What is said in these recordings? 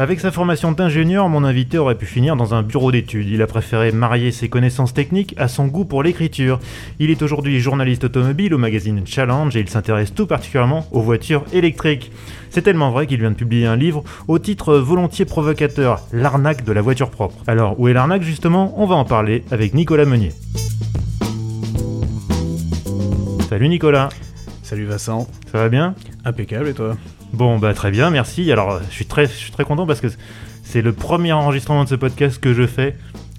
Avec sa formation d'ingénieur, mon invité aurait pu finir dans un bureau d'études. Il a préféré marier ses connaissances techniques à son goût pour l'écriture. Il est aujourd'hui journaliste automobile au magazine Challenge et il s'intéresse tout particulièrement aux voitures électriques. C'est tellement vrai qu'il vient de publier un livre au titre volontiers provocateur, L'arnaque de la voiture propre. Alors, où est l'arnaque justement? On va en parler avec Nicolas Meunier. Salut Nicolas. Salut Vincent. Ça va bien? Impeccable et toi? Bon, bah très bien, merci. Alors, je suis très, je suis très content parce que c'est le premier enregistrement de ce podcast que je fais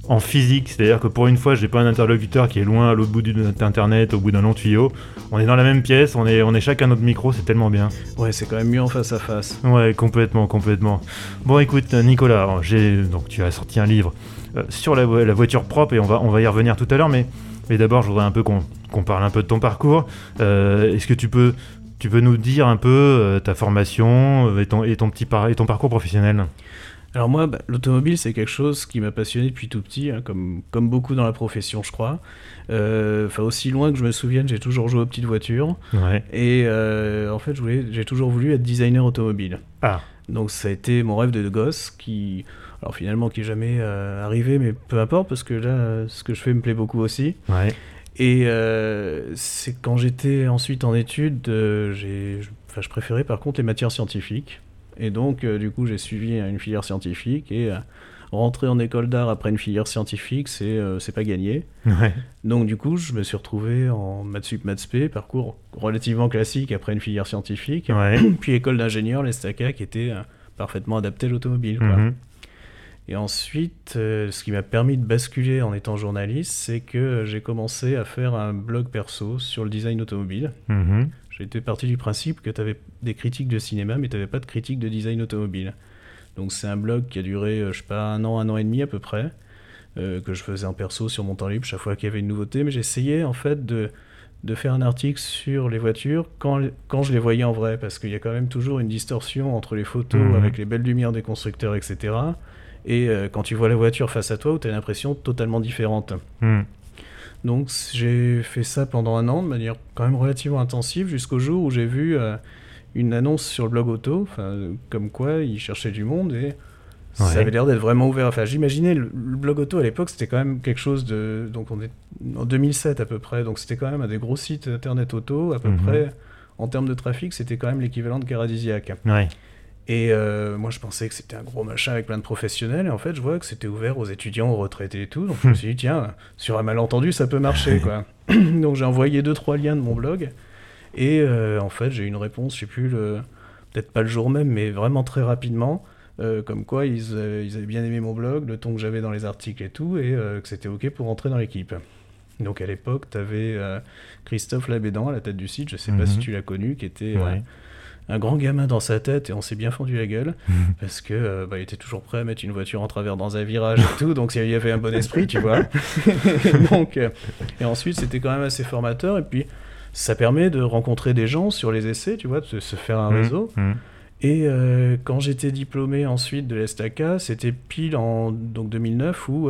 en physique. C'est-à-dire que pour une fois, j'ai pas un interlocuteur qui est loin à l'autre bout d'internet, au bout d'un long tuyau. On est dans la même pièce, on est, on est chacun notre micro, c'est tellement bien. Ouais, c'est quand même mieux en face à face. Ouais, complètement, complètement. Bon, écoute, Nicolas, j'ai donc tu as sorti un livre euh, sur la, voiture propre et on va, on va y revenir tout à l'heure, mais, mais d'abord, je voudrais un peu qu'on parle un peu de ton parcours. Euh, est-ce que tu peux tu peux nous dire un peu euh, ta formation euh, et ton, et ton petit et ton parcours professionnel alors moi, bah, l'automobile, c'est quelque chose qui m'a passionné depuis tout petit, hein, comme, comme beaucoup dans la profession, je crois. Euh, enfin, aussi loin que je me souvienne, j'ai toujours joué aux petites voitures. Et en fait, j'ai toujours voulu être designer automobile. Ah. Donc ça a été mon rêve de gosse, qui, alors finalement, qui est jamais arrivé, mais peu importe, parce que là, ce que je fais me plaît beaucoup aussi. Ouais. Et euh, c'est quand j'étais ensuite en études, euh, enfin, je préférais par contre les matières scientifiques. Et donc, euh, du coup, j'ai suivi une filière scientifique et rentrer en école d'art après une filière scientifique, c'est c'est pas gagné. Donc, du coup, je me suis retrouvé en maths sup, maths p, parcours relativement classique après une filière scientifique. Puis école d'ingénieur, l'ESTACA, qui était parfaitement adapté à l'automobile. Mhm. Et ensuite, euh, ce qui m'a permis de basculer en étant journaliste, c'est que j'ai commencé à faire un blog perso sur le design automobile. Mhm. J'étais parti du principe que tu avais des critiques de cinéma, mais tu n'avais pas de critiques de design automobile. Donc c'est un blog qui a duré, euh, je sais pas, un an, un an et demi à peu près, euh, que je faisais en perso sur mon temps libre chaque fois qu'il y avait une nouveauté. Mais j'essayais en fait de, de faire un article sur les voitures quand, quand je les voyais en vrai, parce qu'il y a quand même toujours une distorsion entre les photos mhm. avec les belles lumières des constructeurs, etc et euh, quand tu vois la voiture face à toi, où tu as l'impression totalement différente. Hmm. Donc j'ai fait ça pendant un an de manière quand même relativement intensive jusqu'au jour où j'ai vu euh, une annonce sur le blog auto, comme quoi ils cherchaient du monde et ça avait l'air d'être vraiment ouvert. Enfin, j'imaginais le, blog auto à l'époque, c'était quand même quelque chose de. Donc on est en 2007 à peu près, donc c'était quand même un des gros sites internet auto à peu mhm. près. En termes de trafic, c'était quand même l'équivalent de Caradisiac. Ouais. Et euh, moi, je pensais que c'était un gros machin avec plein de professionnels. Et en fait, je vois que c'était ouvert aux étudiants, aux retraités et tout. Donc, je me suis dit, tiens, sur un malentendu, ça peut marcher, quoi. donc, j'ai envoyé deux, trois liens de mon blog. Et euh, en fait, j'ai eu une réponse, je sais plus, le... peut-être pas le jour même, mais vraiment très rapidement. Euh, comme quoi, ils, ils, avaient bien aimé mon blog, le ton que j'avais dans les articles et tout, et que c'était OK pour entrer dans l'équipe. Donc, à l'époque, tu avais Christophe Labédan à la tête du site, je sais pas si mhm. tu l'as connu, qui était un grand gamin dans sa tête et on s'est bien fendu la gueule parce que euh, bah, il était toujours prêt à mettre une voiture en travers dans un virage et tout, donc il y avait un bon esprit, tu vois. donc, euh, et ensuite, c'était quand même assez formateur et puis ça permet de rencontrer des gens sur les essais, tu vois, de se faire un mmh. réseau. Mmh. Et euh, quand j'étais diplômé ensuite de l'ESTACA, c'était pile en donc 2009 où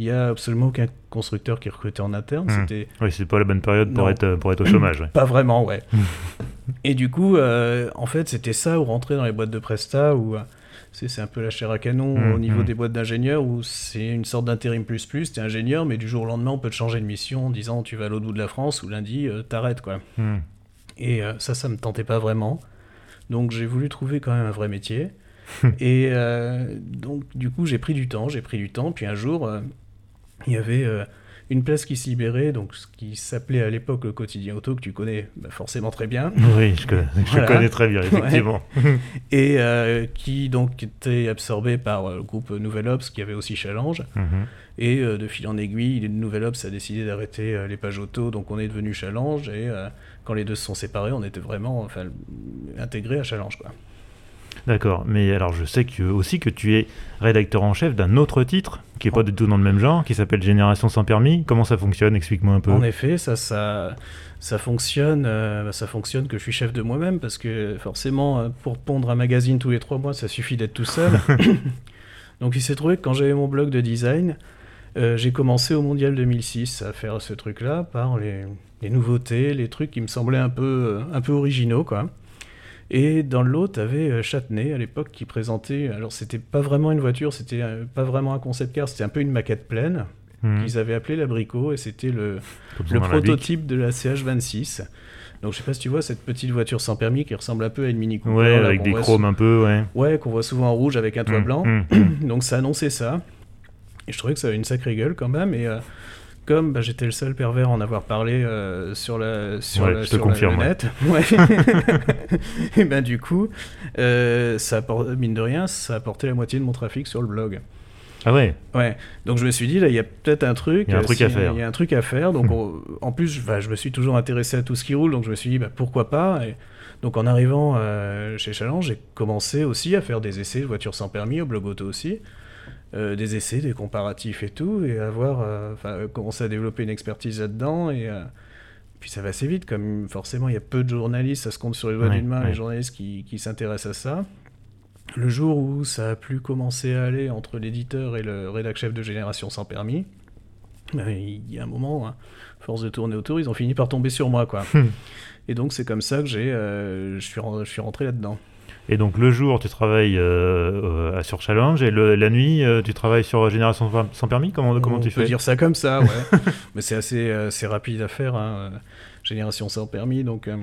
il y a absolument aucun constructeur qui recrutait en interne. Hmm. C'était... Oui, c'est pas la bonne période pour, être, pour être au chômage. Pas vraiment, ouais. et du coup, euh, en fait, c'était ça, ou rentrer dans les boîtes de Presta, où euh, c'est, un peu la chair à canon hmm, au niveau hmm. des boîtes d'ingénieurs, où c'est une sorte d'intérim plus plus, t'es ingénieur, mais du jour au lendemain, on peut te changer de mission en disant tu vas à l'autre bout de la France, ou lundi, euh, t'arrêtes, quoi. Et ça, ça me tentait pas vraiment. Donc j'ai voulu trouver quand même un vrai métier. et donc du coup j'ai pris du temps, j'ai pris du temps, puis un jour il y avait euh, une place qui s'y libérait, donc ce qui s'appelait à l'époque le quotidien auto, que tu connais bah, forcément très bien. Oui, je connais, très bien, effectivement. Et euh, qui donc était absorbé par euh, le groupe Nouvelle Ops, qui avait aussi Challenge. Mhm. Et de fil en aiguille, Nouvelle Ops a décidé d'arrêter les pages auto, donc on est devenu Challenge. Et quand les deux se sont séparés, on était vraiment enfin, intégrés à Challenge. Quoi. D'accord, mais alors je sais que, aussi que tu es rédacteur en chef d'un autre titre qui est pas du tout dans le même genre, qui s'appelle Génération sans permis. Comment ça fonctionne? Explique-moi un peu. En effet, ça, ça, ça fonctionne, euh, ça fonctionne que je suis chef de moi-même parce que forcément, euh, pour pondre un magazine tous les trois mois, ça suffit d'être tout seul. Donc il s'est trouvé que quand j'avais mon blog de design, euh, j'ai commencé au Mondial 2006 à faire ce truc-là par les, les, nouveautés, les trucs qui me semblaient un peu, un peu originaux, quoi. Et dans l'autre, avait Châtenay à l'époque qui présentait. Alors, c'était pas vraiment une voiture, c'était pas vraiment un concept car, c'était un peu une maquette pleine mmh. qu'ils avaient appelé l'abricot et c'était le, le prototype de la CH26. Donc je sais pas si tu vois cette petite voiture sans permis qui ressemble un peu à une Mini Cooper. Ouais, avec des chromes un peu, ouais. Ouais, qu'on voit souvent en rouge avec un toit mmh, blanc. Mmh. Donc ça annonçait ça. Et je trouvais que ça avait une sacrée gueule quand même. Et euh, comme bah, j'étais le seul pervers à en avoir parlé euh, sur la sur, ouais, la, sur confirme, la net, ouais. et ben du coup, euh, ça mine de rien, ça a apporté la moitié de mon trafic sur le blog. Ah ouais Ouais. Donc je me suis dit, là, il y a peut-être un truc. Il y a un truc si, à faire. Il y a un truc à faire. Donc on, en plus, bah, je me suis toujours intéressé à tout ce qui roule. Donc je me suis dit, bah, pourquoi pas? Et Donc en arrivant euh, chez Challenge, j'ai commencé aussi à faire des essais de voitures sans permis, au blog auto aussi. Euh, des essais, des comparatifs et tout. Et avoir euh, commencé à développer une expertise là-dedans. Et. Euh, puis ça va assez vite, comme forcément il y a peu de journalistes, ça se compte sur les doigts Ouais, d'une main, ouais. les journalistes qui, qui s'intéressent à ça. Le jour où ça a pu commencer à aller entre l'éditeur et le rédac chef de Génération sans permis, ben, il y a un moment, hein, force de tourner autour, ils ont fini par tomber sur moi, quoi. et donc c'est comme ça que j'ai, euh, je suis, ren- je suis rentré là-dedans. Et donc le jour, tu travailles euh, euh, sur Challenge et le- la nuit, euh, tu travailles sur Génération sans- permis Comment, comment On tu peut fais? dire ça comme ça, ouais. Mais c'est assez, c'est rapide à faire, hein, Génération sans permis, donc euh,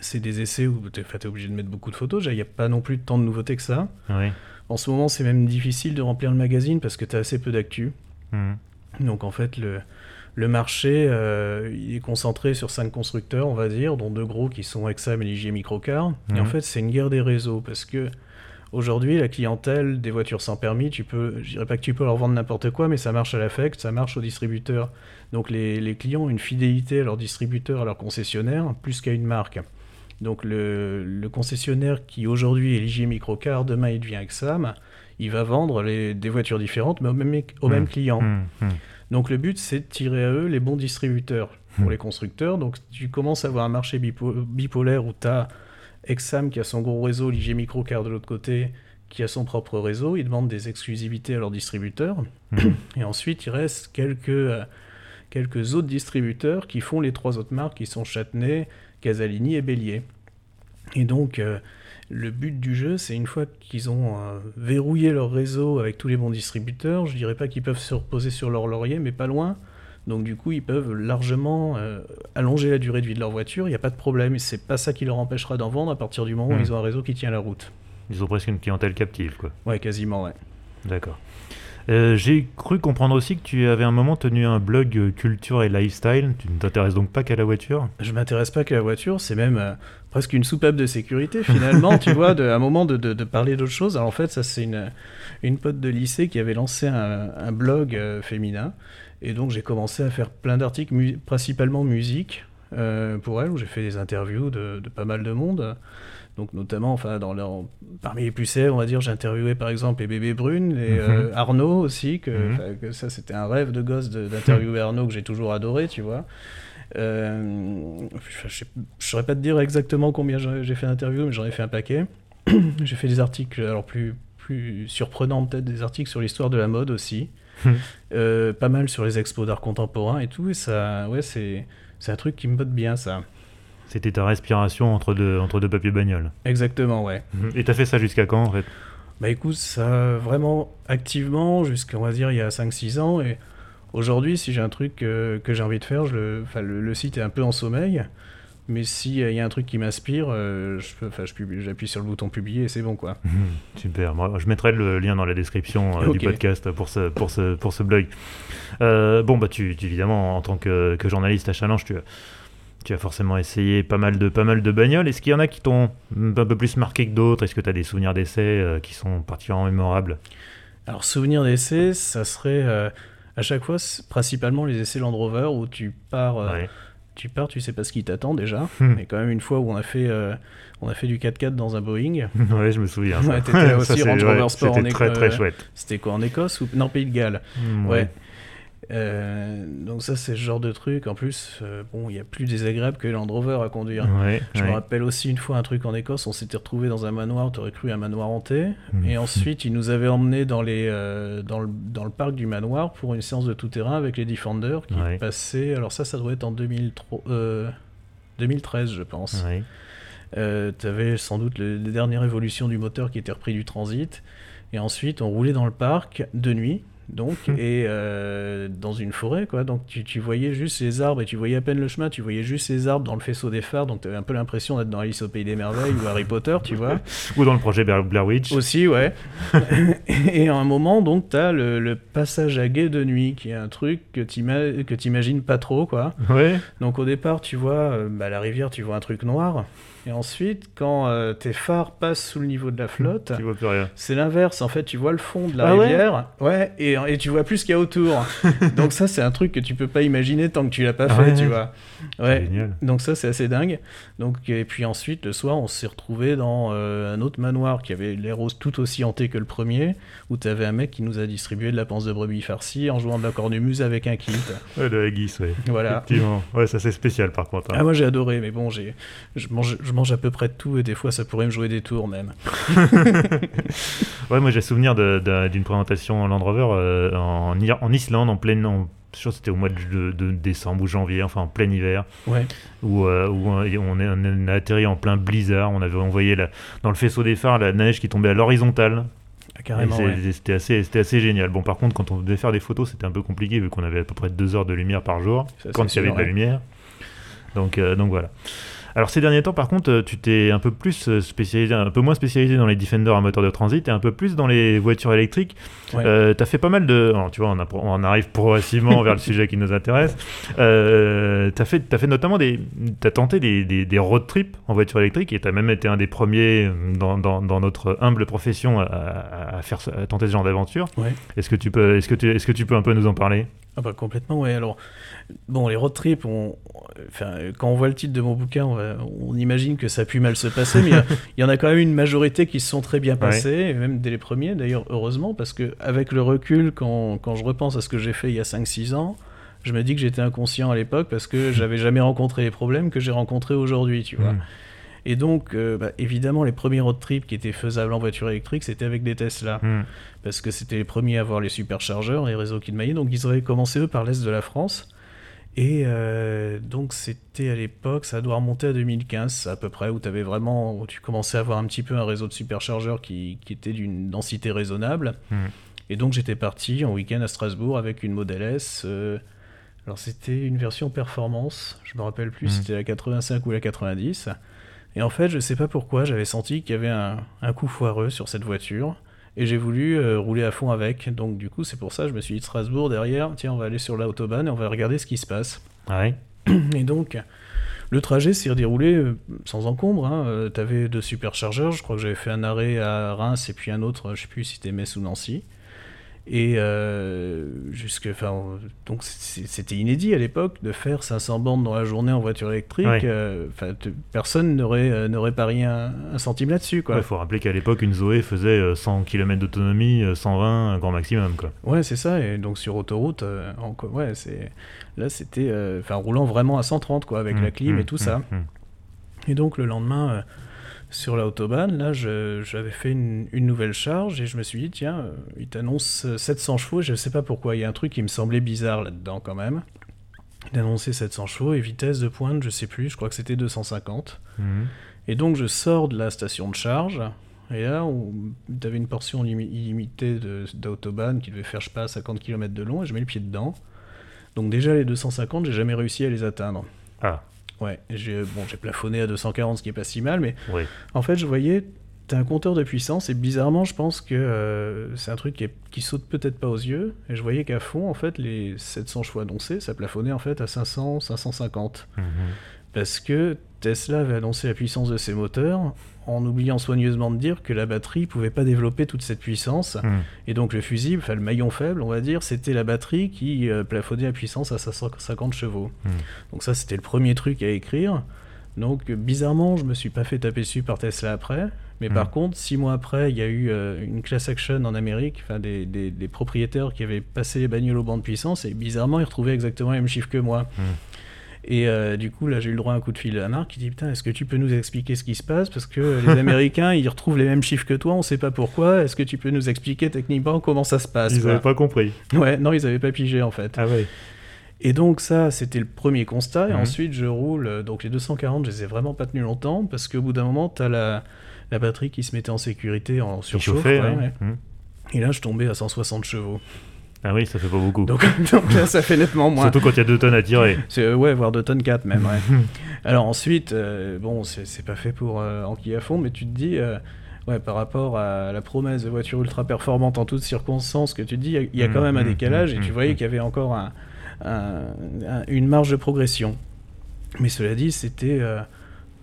c'est des essais où tu es, obligé de mettre beaucoup de photos. Il n'y a pas non plus tant de nouveautés que ça. Oui. En ce moment, c'est même difficile de remplir le magazine parce que tu as assez peu d'actu. Mhm. Donc en fait, le, le marché euh, il est concentré sur cinq constructeurs, on va dire, dont deux gros qui sont Exam et Ligier Microcar. Et Mhm. en fait, c'est une guerre des réseaux parce que aujourd'hui, la clientèle des voitures sans permis, tu peux, je dirais pas que tu peux leur vendre n'importe quoi, mais ça marche à l'affect, ça marche au distributeur. Donc les, les clients ont une fidélité à leur distributeur, à leur concessionnaire, plus qu'à une marque. Donc le, le concessionnaire qui aujourd'hui est Ligier Microcar, demain il devient Exam, il va vendre les, des voitures différentes, mais au même, au même Mhm. client. Mhm. Mhm. Donc le but, c'est de tirer à eux les bons distributeurs pour Hmm. les constructeurs. Donc tu commences à avoir un marché bipo- bipolaire où tu as Exam qui a son gros réseau, Ligier Microcar de l'autre côté, qui a son propre réseau. Ils demandent des exclusivités à leurs distributeurs. Mhm. Et ensuite, il reste quelques, euh, quelques autres distributeurs qui font les trois autres marques, qui sont Châtenay, Casalini et Bélier. Et donc, euh, le but du jeu, c'est une fois qu'ils ont euh, verrouillé leur réseau avec tous les bons distributeurs, je dirais pas qu'ils peuvent se reposer sur leur laurier, mais pas loin. Donc du coup, ils peuvent largement euh, allonger la durée de vie de leur voiture, il n'y a pas de problème, et c'est pas ça qui leur empêchera d'en vendre à partir du moment où Mhm. ils ont un réseau qui tient la route. Ils ont presque une clientèle captive, quoi. Ouais, quasiment, ouais. D'accord. Euh, J'ai cru comprendre aussi que tu avais un moment tenu un blog euh, culture et lifestyle. Tu ne t'intéresses donc pas qu'à la voiture? Je m'intéresse pas qu'à la voiture, c'est même euh, presque une soupape de sécurité finalement, tu vois, de, à un moment de, parler d'autre chose. Alors en fait, ça c'est une, une pote de lycée qui avait lancé un, blog féminin, et donc j'ai commencé à faire plein d'articles, principalement musique, pour elle, où j'ai fait des interviews de pas mal de monde. Donc notamment, enfin, dans leur- parmi les plus célèbres, on va dire, j'ai interviewé par exemple les bébés brunes, et euh, Arnaud aussi, que, Mhm. que ça c'était un rêve de gosse d'interviewer Arnaud que j'ai toujours adoré, tu vois. Euh, je ne saurais pas te dire exactement combien j'ai fait d'interviews, mais j'en ai fait un paquet. j'ai fait des articles, alors plus, plus surprenants peut-être, des articles sur l'histoire de la mode aussi. Mhm. Euh, pas mal sur les expos d'art contemporain et tout. Et ça, ouais, c'est c'est un truc qui me botte bien, ça. C'était ta respiration entre deux, entre deux papiers bagnoles. Exactement, ouais. Et t'as fait ça jusqu'à quand en fait Bah écoute, ça vraiment activement jusqu'à on va dire il y a 5-6 ans et aujourd'hui si j'ai un truc euh, que j'ai envie de faire, je le, le, le site est un peu en sommeil, mais s'il y a un truc qui m'inspire, euh, j'appuie sur le bouton publier et c'est bon quoi. Super. Moi, je mettrai le lien dans la description euh, du podcast pour ce, pour ce, pour ce blog. Euh, bon, bah, tu, tu- évidemment, en tant que, que journaliste à Challenge, tu as, tu as forcément essayé pas mal de, pas mal de bagnoles. Est-ce qu'il y en a qui t'ont un peu plus marqué que d'autres? Est-ce que tu as des souvenirs d'essais euh, qui sont particulièrement mémorables? Alors souvenir d'essai, ça serait euh, à chaque fois principalement les essais Land Rover où tu pars, euh, Ouais. tu pars, tu sais pas ce qui t'attend déjà. Hmm. Mais quand même, une fois où on a fait, on a fait du 4x4 dans un Boeing, ouais, je me souviens. ça. Ouais, t'étais aussi Range Rover Sport C'était en très éco- très chouette. c'était quoi en Écosse ou non Pays de Galles Mm, Ouais. Euh, donc ça c'est ce genre de truc. En plus, euh, bon, il y a plus désagréable que Land Rover à conduire. Ouais, Je me rappelle aussi une fois un truc en Écosse, on s'était retrouvé dans un manoir, t'aurais cru un manoir hanté, Mhm. et ensuite ils nous avaient emmenés dans, les, euh, dans, le, dans le parc du manoir pour une séance de tout-terrain avec les Defenders qui Ouais. passaient, alors ça ça doit être en 2003, euh, 2013 je pense. T'avais sans doute le- les dernières évolutions du moteur qui étaient repris du transit, et ensuite on roulait dans le parc de nuit. Donc, Mhm. et euh, dans une forêt, quoi. Donc, tu, tu voyais juste les arbres et tu voyais à peine le chemin, tu voyais juste les arbres dans le faisceau des phares. Donc, tu avais un peu l'impression d'être dans Alice au Pays des Merveilles ou Harry Potter, tu vois. Ou dans le projet Blair Witch. Aussi, ouais. et à un moment, donc, tu as le, le passage à guet de nuit, qui est un truc que que t'imagines pas trop, quoi. Ouais. Donc, au départ, tu vois euh, bah, la rivière, tu vois un truc noir. Et ensuite, quand euh, tes phares passent sous le niveau de la flotte, Tu vois plus rien. c'est l'inverse. En fait, tu vois le fond de la Ah ouais? rivière, ouais, et, et tu vois plus ce qu'il y a autour. Donc ça, c'est un truc que tu peux pas imaginer tant que tu l'as pas Ah fait, ouais. tu vois. Ouais. Génial. Donc ça, c'est assez dingue. Donc et puis ensuite, le soir, on s'est retrouvé dans euh, un autre manoir qui avait l'air tout aussi hanté que le premier, où tu avais un mec qui nous a distribué de la panse de brebis farcie en jouant de la cornemuse avec un kit. Ouais, de la guisse, ouais. Voilà. Effectivement. Ouais, ça c'est spécial par contre. hein. Ah moi j'ai adoré, mais bon, j'ai, je mange, je mange à peu près de tout et des fois ça pourrait me jouer des tours même. Ouais, moi j'ai souvenir d'une présentation Land Rover euh, en, Islande, en pleine. en- je sûr que c'était au mois de, de décembre ou janvier, enfin en plein hiver, Ouais. où, euh, où on, est- on a atterri en plein blizzard. On avait envoyé la- dans le faisceau des phares la neige qui tombait à l'horizontale. Ah, c'est- ouais. C'était assez, c'était assez génial. Bon, par contre, quand on devait faire des photos, c'était un peu compliqué vu qu'on avait à peu près deux heures de lumière par jour Ça, quand il y avait de la lumière. Donc, euh, donc voilà. Alors ces derniers temps, par contre, euh, tu t'es un peu plus euh, spécialisé, un peu moins spécialisé dans les Defender à moteur de transit et un peu plus dans les voitures électriques. Ouais. Euh, T'as fait pas mal de, alors, tu vois, on, a- on arrive progressivement vers le sujet qui nous intéresse. Euh, t'as fait, as fait notamment des, t'as tenté des, des, des road trips en voiture électrique et t'as même été un des premiers dans, dans, dans notre humble profession à, faire, à tenter ce genre d'aventure. Ouais. Est-ce que tu peux, est-ce que tu, est-ce que tu peux un peu nous en parler? Ah bah complètement, ouais. Alors, bon, les road trips, on... enfin, quand on voit le titre de mon bouquin, on, va- on imagine que ça a pu mal se passer, mais il y en a quand même une majorité qui se sont très bien passés, et même dès les premiers, d'ailleurs, heureusement, parce que avec le recul, quand, quand je repense à ce que j'ai fait il y a 5-6 ans, je me dis que j'étais inconscient à l'époque parce que j'avais jamais rencontré les problèmes que j'ai rencontrés aujourd'hui, tu vois. Mm. Et donc, euh, bah, évidemment, les premiers road trips qui étaient faisables en voiture électrique, c'était avec des Tesla Mm. parce que c'était les premiers à avoir les superchargeurs, les réseaux qui maillaient. Donc ils avaient commencé eux par l'est de la France. Et euh, donc c'était à l'époque, ça doit remonter à 2015 à peu près, où tu avais vraiment, où tu commençais à avoir un petit peu un réseau de superchargeurs qui, qui était d'une densité raisonnable. Mm. Et donc j'étais parti en week-end à Strasbourg avec une Model S. euh, alors c'était une version performance, je me rappelle plus Mm. si c'était la 85 ou la 90. Et en fait, je sais pas pourquoi, j'avais senti qu'il y avait un, un coup foireux sur cette voiture. Et j'ai voulu euh, rouler à fond avec. Donc du coup, c'est pour ça que je me suis dit Strasbourg derrière, tiens, on va aller sur l'autobahn et on va regarder ce qui se passe. Ouais. Et donc, le trajet s'est déroulé euh, sans encombre. Hein. Euh, T'avais deux superchargeurs. Je crois que j'avais fait un arrêt à Reims et puis un autre, je sais plus si c'était Metz ou Nancy. Et euh, jusque, enfin, donc c'était inédit à l'époque de faire 500 bandes dans la journée en voiture électrique. Ouais. Euh, Enfin, personne n'aurait euh, n'aurait parié un, un centime là-dessus, quoi. Il faut rappeler qu'à l'époque, une Zoé faisait euh, 100 km d'autonomie, euh, 120 un grand maximum. Quoi. Ouais, c'est ça. Et donc sur autoroute, encore- ouais, c'est là c'était, enfin, roulant vraiment à 130 quoi, avec Mm, la clim et tout mm, ça. mm. Et donc le lendemain, sur l'autobahn, là, j'avais fait une, une nouvelle charge et je me suis dit, tiens, euh, il t'annonce euh, 700 chevaux. et Je sais pas pourquoi. Il y a un truc qui me semblait bizarre là-dedans quand même. Il annonçait 700 chevaux et vitesse de pointe, je sais plus. Je crois que c'était 250. Mhm. Et donc je sors de la station de charge, et là, tu avais une portion limi- illimitée d'autobahn qui devait faire, je sais pas, 50 km de long, et je mets le pied dedans. Donc déjà, les 250, j'ai jamais réussi à les atteindre. Ah, Ouais, j'ai bon, j'ai plafonné à 240, ce qui est pas si mal, mais oui. en fait, je voyais, t'as un compteur de puissance, et bizarrement, je pense que euh, c'est un truc qui, est- qui saute peut-être pas aux yeux, et je voyais qu'à fond, en fait, les 700 chevaux annoncés, ça plafonnait en fait à 500, 550 Mhm. parce que Tesla avait annoncé la puissance de ses moteurs en oubliant soigneusement de dire que la batterie pouvait pas développer toute cette puissance. Hmm. Et donc le fusible, enfin le maillon faible, on va dire, c'était la batterie qui euh, plafonnait la puissance à 50 chevaux. Hmm. Donc ça, c'était le premier truc à écrire. Donc bizarrement, je me suis pas fait taper dessus par Tesla après. Mais Hmm. par contre, six mois après, il y a eu euh, une class action en Amérique, enfin des, des- des propriétaires qui avaient passé les bagnoles au banc de puissance et bizarrement, ils retrouvaient exactement les mêmes chiffres que moi. Et euh, du coup, là, j'ai eu le droit à un coup de fil de la marque qui dit Putain, est-ce que tu peux nous expliquer ce qui se passe? Parce que les Américains, ils retrouvent les mêmes chiffres que toi, on sait pas pourquoi. Est-ce que tu peux nous expliquer techniquement comment ça se passe Ils n'avaient pas compris. Ouais, non, ils avaient pas pigé en fait. Ah ouais. Et donc, ça, c'était le premier constat. Et Mhm. ensuite, je roule. euh, Donc, les 240, je les ai vraiment pas tenus longtemps parce qu'au bout d'un moment, tu as la, la batterie qui se mettait en sécurité, en surchauffe. ouais, hein. ouais. Hmm. Et là, je tombais à 160 chevaux. Ah oui, ça fait pas beaucoup. Donc, donc là, ça fait nettement moins. Surtout quand il y a deux tonnes à tirer. C'est, euh, ouais, voire 2 tonnes 4 même, ouais. Alors ensuite, euh, bon, c'est, pas fait pour euh, enquiller à fond, mais tu te dis, euh, ouais, par rapport à la promesse de voiture ultra performante en toutes circonstances, que tu te dis, il y a- il y, a quand Mm, même un mm, décalage, mm, et tu voyais qu'il y avait encore un- un- un- une marge de progression. Mais cela dit, c'était, euh,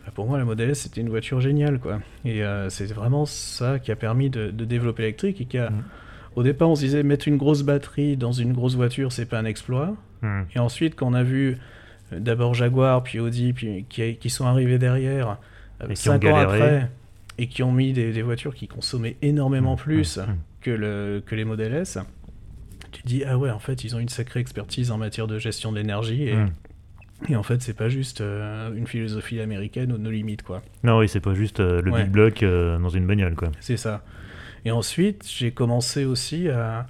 bah, pour moi, la Model S, c'était une voiture géniale, quoi. Et euh, c'est vraiment ça qui a permis de, de développer l'électrique, et qui a... Au départ, on se disait, mettre une grosse batterie dans une grosse voiture, c'est pas un exploit. Hmm. Et ensuite, quand on a vu euh, d'abord Jaguar, puis Audi, puis qui, qui sont arrivés derrière, euh, Et qui ont cinq ans galéré. après, et qui ont mis des, des voitures qui consommaient énormément Hmm, plus hmm, que, le, que les Model S, tu te dis, ah ouais, en fait, ils ont une sacrée expertise en matière de gestion de l'énergie, et, et en fait, c'est pas juste euh, une philosophie américaine ou de nos limites, quoi. Non, oui, c'est pas juste euh, le Ouais. big block euh, dans une bagnole, quoi. C'est ça. Et ensuite, j'ai commencé aussi à.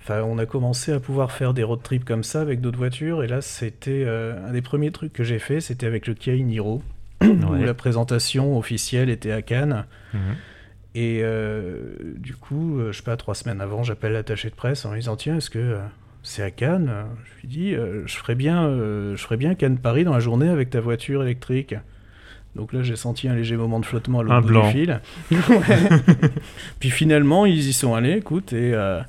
Enfin, on a commencé à pouvoir faire des road trips comme ça avec d'autres voitures. Et là, c'était euh, un des premiers trucs que j'ai fait, c'était avec le Kia Niro, où la présentation officielle était à Cannes. Mhm. Et euh, du coup, euh, je sais pas, trois semaines avant, j'appelle l'attaché de presse en lui disant Tiens, est-ce que c'est à Cannes? Je lui dis Je ferais bien, euh, je ferais bien Cannes-Paris dans la journée avec ta voiture électrique. Donc là, j'ai senti un léger moment de flottement à l'autre bout du fil. Puis finalement, ils y sont allés, écoute, et euh,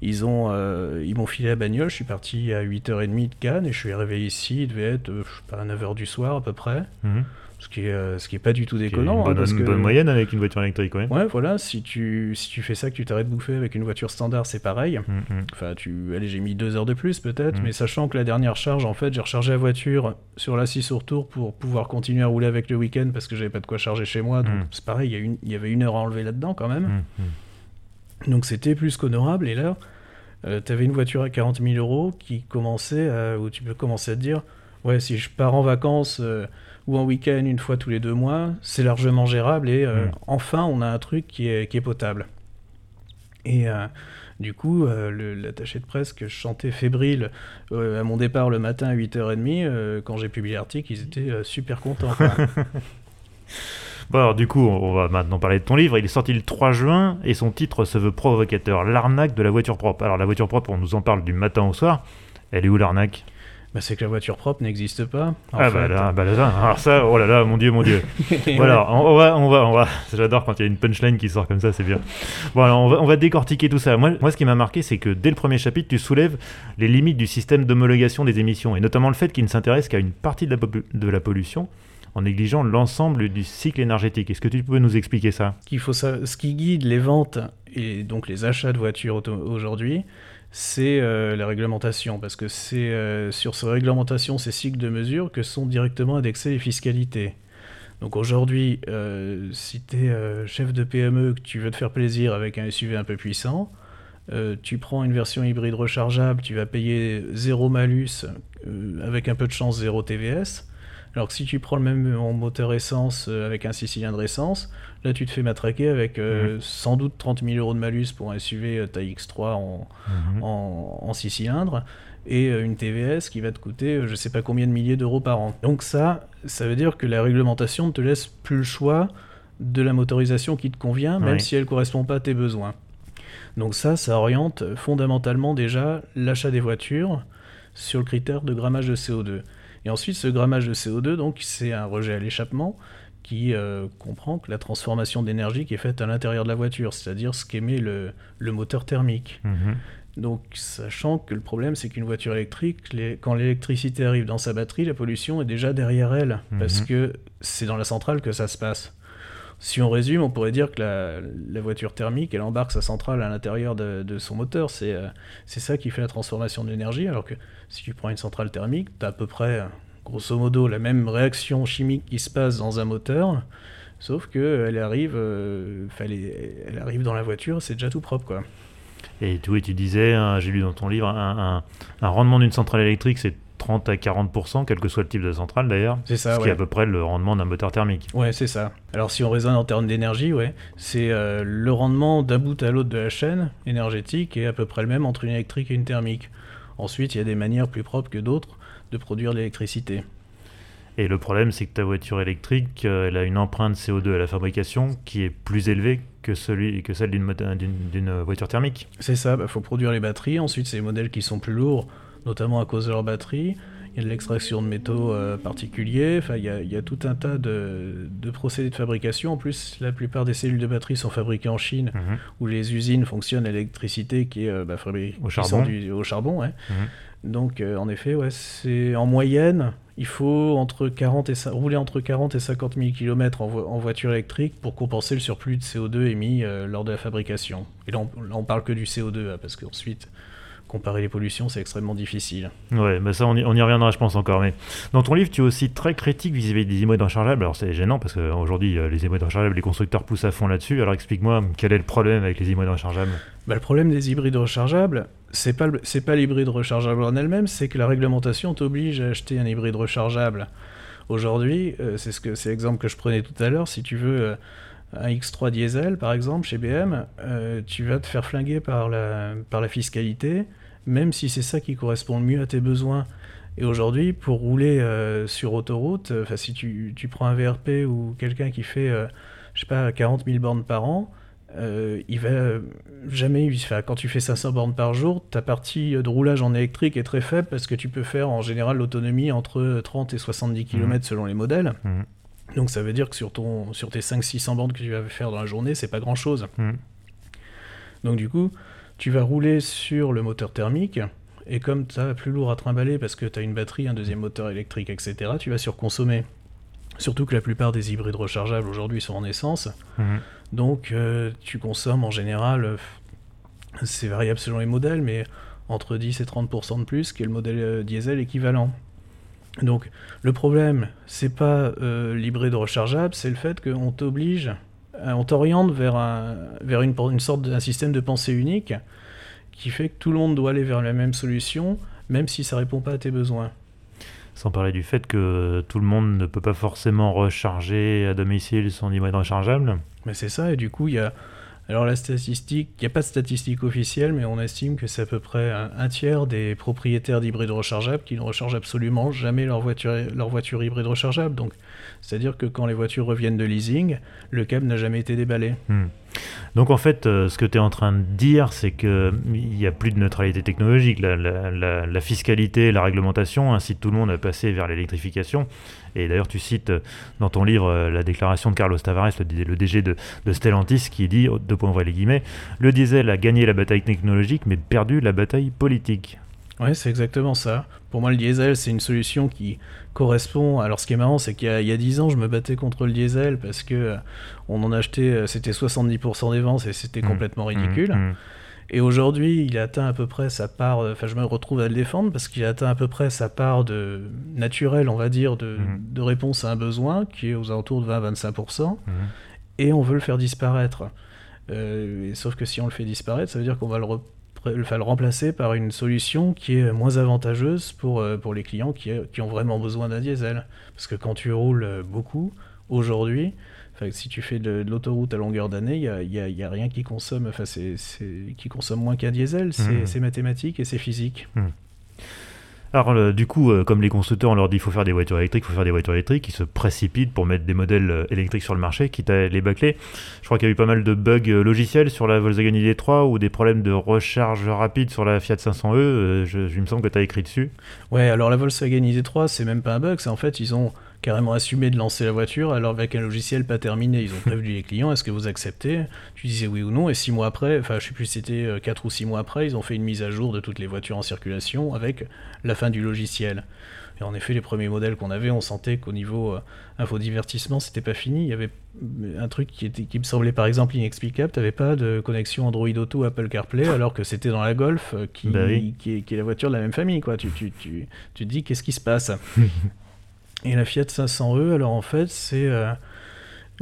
ils ont, euh, ils m'ont filé la bagnole. Je suis parti à 8h30 de Cannes et je suis arrivé ici. Il devait être, euh, je sais pas, à 9h du soir à peu près. Mhm. Ce qui est, euh, ce qui est pas du tout déconnant. Une hein, bonne, parce une que- bonne moyenne avec une voiture électrique, ouais. Ouais, voilà, si tu, si tu fais ça, que tu t'arrêtes de bouffer avec une voiture standard, c'est pareil. Mhm. Enfin, tu, allez, j'ai mis deux heures de plus peut-être, Mm. mais sachant que la dernière charge, en fait, j'ai rechargé la voiture sur la 6 au retour pour pouvoir continuer à rouler avec le week-end parce que j'avais pas de quoi charger chez moi. Donc Mm. c'est pareil, il y, a une- il y avait une heure à enlever là-dedans quand même. Donc c'était plus qu'honorable. Et là, tu avais une voiture à 40 000 euros qui commençait à, où tu peux commencer à te dire Ouais, si je pars en vacances euh, ou en week-end une fois tous les deux mois, c'est largement gérable et euh, Mm. enfin on a un truc qui est, qui est potable. Et euh, du coup, euh, l'attaché de presse que je chantais fébrile euh, à mon départ le matin à 8h30, euh, quand j'ai publié l'article, ils étaient super contents. Bon, alors du coup, on va maintenant parler de ton livre. Il est sorti le 3 juin et son titre se veut provocateur L'arnaque de la voiture propre. Alors, la voiture propre, on nous en parle du matin au soir. Elle est où l'arnaque? Bah, c'est que la voiture propre n'existe pas. Ah, bah là, bah là, alors ça, oh là là, mon dieu, mon dieu. Voilà, on, on va, on va, on va. J'adore quand il y a une punchline qui sort comme ça, c'est bien. Bon, alors on va, on va décortiquer tout ça. Moi, moi, ce qui m'a marqué, c'est que dès le premier chapitre, tu soulèves les limites du système d'homologation des émissions, et notamment le fait qu'il ne s'intéresse qu'à une partie de la, popu- de la pollution, en négligeant l'ensemble du cycle énergétique. Est-ce que tu peux nous expliquer ça? Qu'il faut sa- ce qui guide les ventes et donc les achats de voitures aujourd'hui, c'est euh, la réglementation, parce que c'est euh, sur ces réglementations, ces cycles de mesure, que sont directement indexées les fiscalités. Donc aujourd'hui, euh, si tu es chef de PME, que tu veux te faire plaisir avec un SUV un peu puissant, tu prends une version hybride rechargeable, tu vas payer zéro malus, avec un peu de chance zéro TVS. Alors que si tu prends le même en moteur essence euh, avec un 6 cylindres essence, là tu te fais matraquer avec euh, sans doute 30 000 euros de malus pour un SUV euh, taille X3 en, Mhm. en, 6 cylindres et une TVS qui va te coûter je sais pas combien de milliers d'euros par an. Donc ça, ça veut dire que la réglementation ne te laisse plus le choix de la motorisation qui te convient, même Oui. si elle correspond pas à tes besoins. Donc ça, ça oriente fondamentalement déjà l'achat des voitures sur le critère de grammage de CO2. Et ensuite, ce grammage de CO2, donc, c'est un rejet à l'échappement qui euh, comprend que la transformation d'énergie qui est faite à l'intérieur de la voiture, c'est-à-dire ce qu'émet le, le moteur thermique. Mhm. Donc, sachant que le problème, c'est qu'une voiture électrique, quand l'électricité arrive dans sa batterie, la pollution est déjà derrière elle, parce mhm. que c'est dans la centrale que ça se passe. Si on résume, on pourrait dire que la, voiture thermique, elle embarque sa centrale à l'intérieur de, son moteur. Euh, c'est ça qui fait la transformation de l'énergie. Alors que si tu prends une centrale thermique, tu as à peu près, grosso modo, la même réaction chimique qui se passe dans un moteur, sauf qu'elle arrive, euh, elle, arrive dans la voiture, c'est déjà tout propre. quoi. Et tu, tu disais, hein, j'ai lu dans ton livre, un rendement d'une centrale électrique, c'est 30 à 40%, quel que soit le type de centrale d'ailleurs. C'est ça. Ce qui est à peu près le rendement d'un moteur thermique. Ouais, c'est ça. Alors si on raisonne en termes d'énergie, ouais, c'est euh, le rendement d'un bout à l'autre de la chaîne énergétique est à peu près le même entre une électrique et une thermique. Ensuite, il y a des manières plus propres que d'autres de produire l'électricité. Et le problème, c'est que ta voiture électrique, euh, elle a une empreinte CO2 à la fabrication qui est plus élevée que, celui, que celle d'une voiture thermique. C'est ça, il bah, faut produire les batteries. Ensuite, c'est les modèles qui sont plus lourds notamment à cause de leur batterie. Il y a de l'extraction de métaux euh, particuliers, enfin, il, y a, tout un tas de, procédés de fabrication. En plus, la plupart des cellules de batterie sont fabriquées en Chine, mhm. où les usines fonctionnent à l'électricité qui est euh, bah, fabriquée au charbon. au charbon ouais. Mhm. Donc, euh, en effet, ouais, c'est en moyenne, il faut entre 40 et, rouler entre 40 et 50 000 km en, voiture électrique pour compenser le surplus de CO2 émis lors de la fabrication. Et là, on, là, on parle que du CO2, hein, parce qu'ensuite, comparer les pollutions, c'est extrêmement difficile. Ouais, mais ça, on y, reviendra, je pense, encore. Mais dans ton livre, tu es aussi très critique vis-à-vis des hybrides rechargeables. Alors, c'est gênant parce qu'aujourd'hui, euh, les hybrides rechargeables, les constructeurs poussent à fond là-dessus. Alors, explique-moi, quel est le problème avec les hybrides rechargeables bah, Le problème des hybrides rechargeables, c'est pas, c'est pas l'hybride rechargeable en elle-même, c'est que la réglementation t'oblige à acheter un hybride rechargeable. Aujourd'hui, euh, c'est ce que c'est l'exemple que je prenais tout à l'heure. Si tu veux. Euh, un X3 diesel, par exemple, chez BM, tu vas te faire flinguer par la, par la fiscalité même si c'est ça qui correspond le mieux à tes besoins. Et aujourd'hui, pour rouler euh, sur autoroute, euh, si tu, tu, prends un VRP ou quelqu'un qui fait, euh, je sais pas, 40 000 bornes par an, il va jamais, enfin, quand tu fais 500 bornes par jour, ta partie de roulage en électrique est très faible parce que tu peux faire en général l'autonomie entre 30 et 70 km mmh. selon les modèles. Mmh. Donc ça veut dire que sur, ton, sur tes 500-600 bornes que tu vas faire dans la journée, c'est pas grand chose. Mmh. Donc du coup, tu vas rouler sur le moteur thermique, et comme tu as plus lourd à trimballer parce que tu as une batterie, un deuxième moteur électrique, etc., tu vas surconsommer. Surtout que la plupart des hybrides rechargeables aujourd'hui sont en essence. Mhm. Donc euh, tu consommes en général, euh, c'est variable selon les modèles, mais entre 10 et 30% de plus que le modèle euh, diesel équivalent. Donc le problème, c'est pas l'hybride rechargeable, c'est le fait qu'on t'oblige on t'oriente vers, un, vers une, une sorte d'un système de pensée unique qui fait que tout le monde doit aller vers la même solution, même si ça répond pas à tes besoins. Sans parler du fait que tout le monde ne peut pas forcément recharger à domicile son hybride rechargeable. Mais c'est ça, et du coup, il y a alors la statistique, il n'y a pas de statistique officielle, mais on estime que c'est à peu près un, tiers des propriétaires d'hybrides rechargeables qui ne rechargent absolument jamais leur voiture, leur voiture hybride rechargeable. Donc, c'est-à-dire que quand les voitures reviennent de leasing, le câble n'a jamais été déballé. Hmm. Donc en fait, euh, ce que tu es en train de dire, c'est qu'il n'y a plus de neutralité technologique. La, la, fiscalité, la réglementation incitent tout le monde à passer vers l'électrification. Et d'ailleurs, tu cites euh, dans ton livre euh, la déclaration de Carlos Tavares, le, DG de, Stellantis, qui dit, deux points les guillemets, le diesel a gagné la bataille technologique mais perdu la bataille politique. Ouais, c'est exactement ça. Pour moi, le diesel, c'est une solution qui correspond. Alors, ce qui est marrant, c'est qu'il y a 10 ans, je me battais contre le diesel parce que euh, on en achetait, c'était 70% des ventes et c'était mmh. complètement mmh. ridicule. Mmh. Et aujourd'hui, il atteint à peu près sa part, enfin je me retrouve à le défendre parce qu'il atteint à peu près sa part de naturelle, on va dire, de, mhm. de réponse à un besoin qui est aux alentours de 20-25%, mhm. et on veut le faire disparaître. Euh, sauf que si on le fait disparaître, ça veut dire qu'on va le, le, remplacer par une solution qui est moins avantageuse pour, euh, pour les clients qui, qui ont vraiment besoin d'un diesel. Parce que quand tu roules beaucoup, aujourd'hui, si tu fais de, l'autoroute à longueur d'année, il n'y a, rien qui consomme, enfin, c'est, qui consomme moins qu'un diesel. C'est, mmh. mathématique et c'est physique. Mmh. Alors, du coup, euh, comme les constructeurs, on leur dit qu'il faut faire des voitures électriques, il faut faire des voitures électriques, ils se précipitent pour mettre des modèles euh, électriques sur le marché, quitte à les bâcler. Je crois qu'il y a eu pas mal de bugs euh, logiciels sur la Volkswagen ID3 ou des problèmes de recharge rapide sur la Fiat 500e. je, il me semble que tu as écrit dessus. Ouais, alors la Volkswagen ID3, c'est même pas un bug, c'est en fait, ils ont carrément assumé de lancer la voiture alors avec un logiciel pas terminé. Ils ont prévenu les clients, est-ce que vous acceptez? Tu disais oui ou non, et six mois après, enfin je sais plus si c'était 4 ou six mois après, ils ont fait une mise à jour de toutes les voitures en circulation avec la fin du logiciel. Et en effet, les premiers modèles qu'on avait, on sentait qu'au niveau euh, infodivertissement, c'était pas fini. Il y avait un truc qui, était, qui me semblait par exemple inexplicable. Tu n'avais pas de connexion Android Auto, Apple CarPlay, alors que c'était dans la Golf, euh, qui, Bah qui, est, qui est la voiture de la même famille. Quoi. Tu, tu, tu, tu te dis, qu'est-ce qui se passe? Et la Fiat 500e, alors en fait, c'est. euh,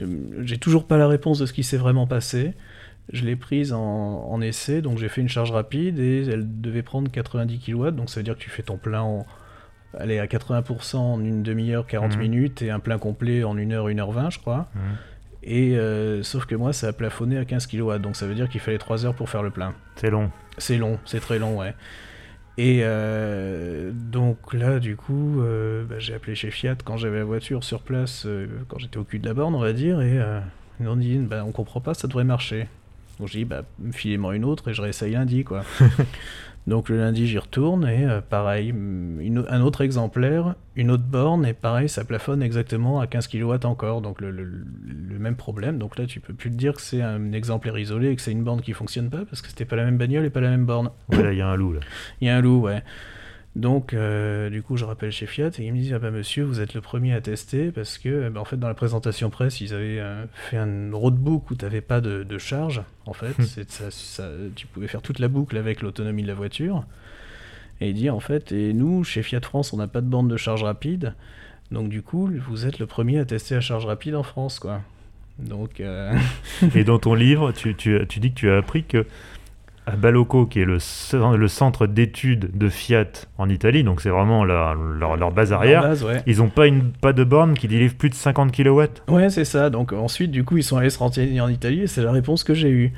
euh, j'ai toujours pas la réponse de ce qui s'est vraiment passé. Je l'ai prise en, en essai, donc j'ai fait une charge rapide et elle devait prendre 90 kW, donc ça veut dire que tu fais ton plein en, allez, à 80% en une demi-heure, 40 Mhm. minutes, et un plein complet en 1 heure, 1 heure 20, je crois. Mhm. Et euh, sauf que moi, ça a plafonné à 15 kW, donc ça veut dire qu'il fallait 3 heures pour faire le plein. C'est long. C'est long, c'est très long, ouais. Et euh, donc là, du coup, euh, bah, j'ai appelé chez Fiat quand j'avais la voiture sur place, euh, quand j'étais au cul de la borne, on va dire, et ils m'ont dit, bah, on comprend pas, ça devrait marcher. Donc j'ai dit, bah, filez-moi une autre et je réessaye lundi, quoi. donc le lundi, j'y retourne, et euh, pareil, une- un autre exemplaire, une autre borne, et pareil, ça plafonne exactement à 15 kW encore, donc le, le- le même problème. Donc là, tu peux plus te dire que c'est un exemplaire isolé et que c'est une borne qui fonctionne pas, parce que c'était pas la même bagnole et pas la même borne. Voilà, il y a un loup là. Il y a un loup, ouais. Donc, euh, du coup, je rappelle chez Fiat et ils me disent Ah bah monsieur, vous êtes le premier à tester parce que, bah, en fait, dans la présentation presse, ils avaient euh, fait un roadbook où tu n'avais pas de, de charge. En fait, Hmm. c'est ça, ça- tu pouvais faire toute la boucle avec l'autonomie de la voiture. Et il dit En fait, et nous, chez Fiat France, on n'a pas de bande de charge rapide. Donc, du coup, vous êtes le premier à tester la charge rapide en France, quoi. Donc, euh, Et dans ton livre, tu, tu, tu dis que tu as appris que à Balocco, qui est le, ce- le centre d'études de Fiat en Italie, donc c'est vraiment leur, leur base arrière, en base, ouais. ils n'ont pas, une, pas de borne qui délivre plus de 50 kW. Ouais, c'est ça. Donc ensuite, du coup, ils sont allés se renseigner en Italie et c'est la réponse que j'ai eue.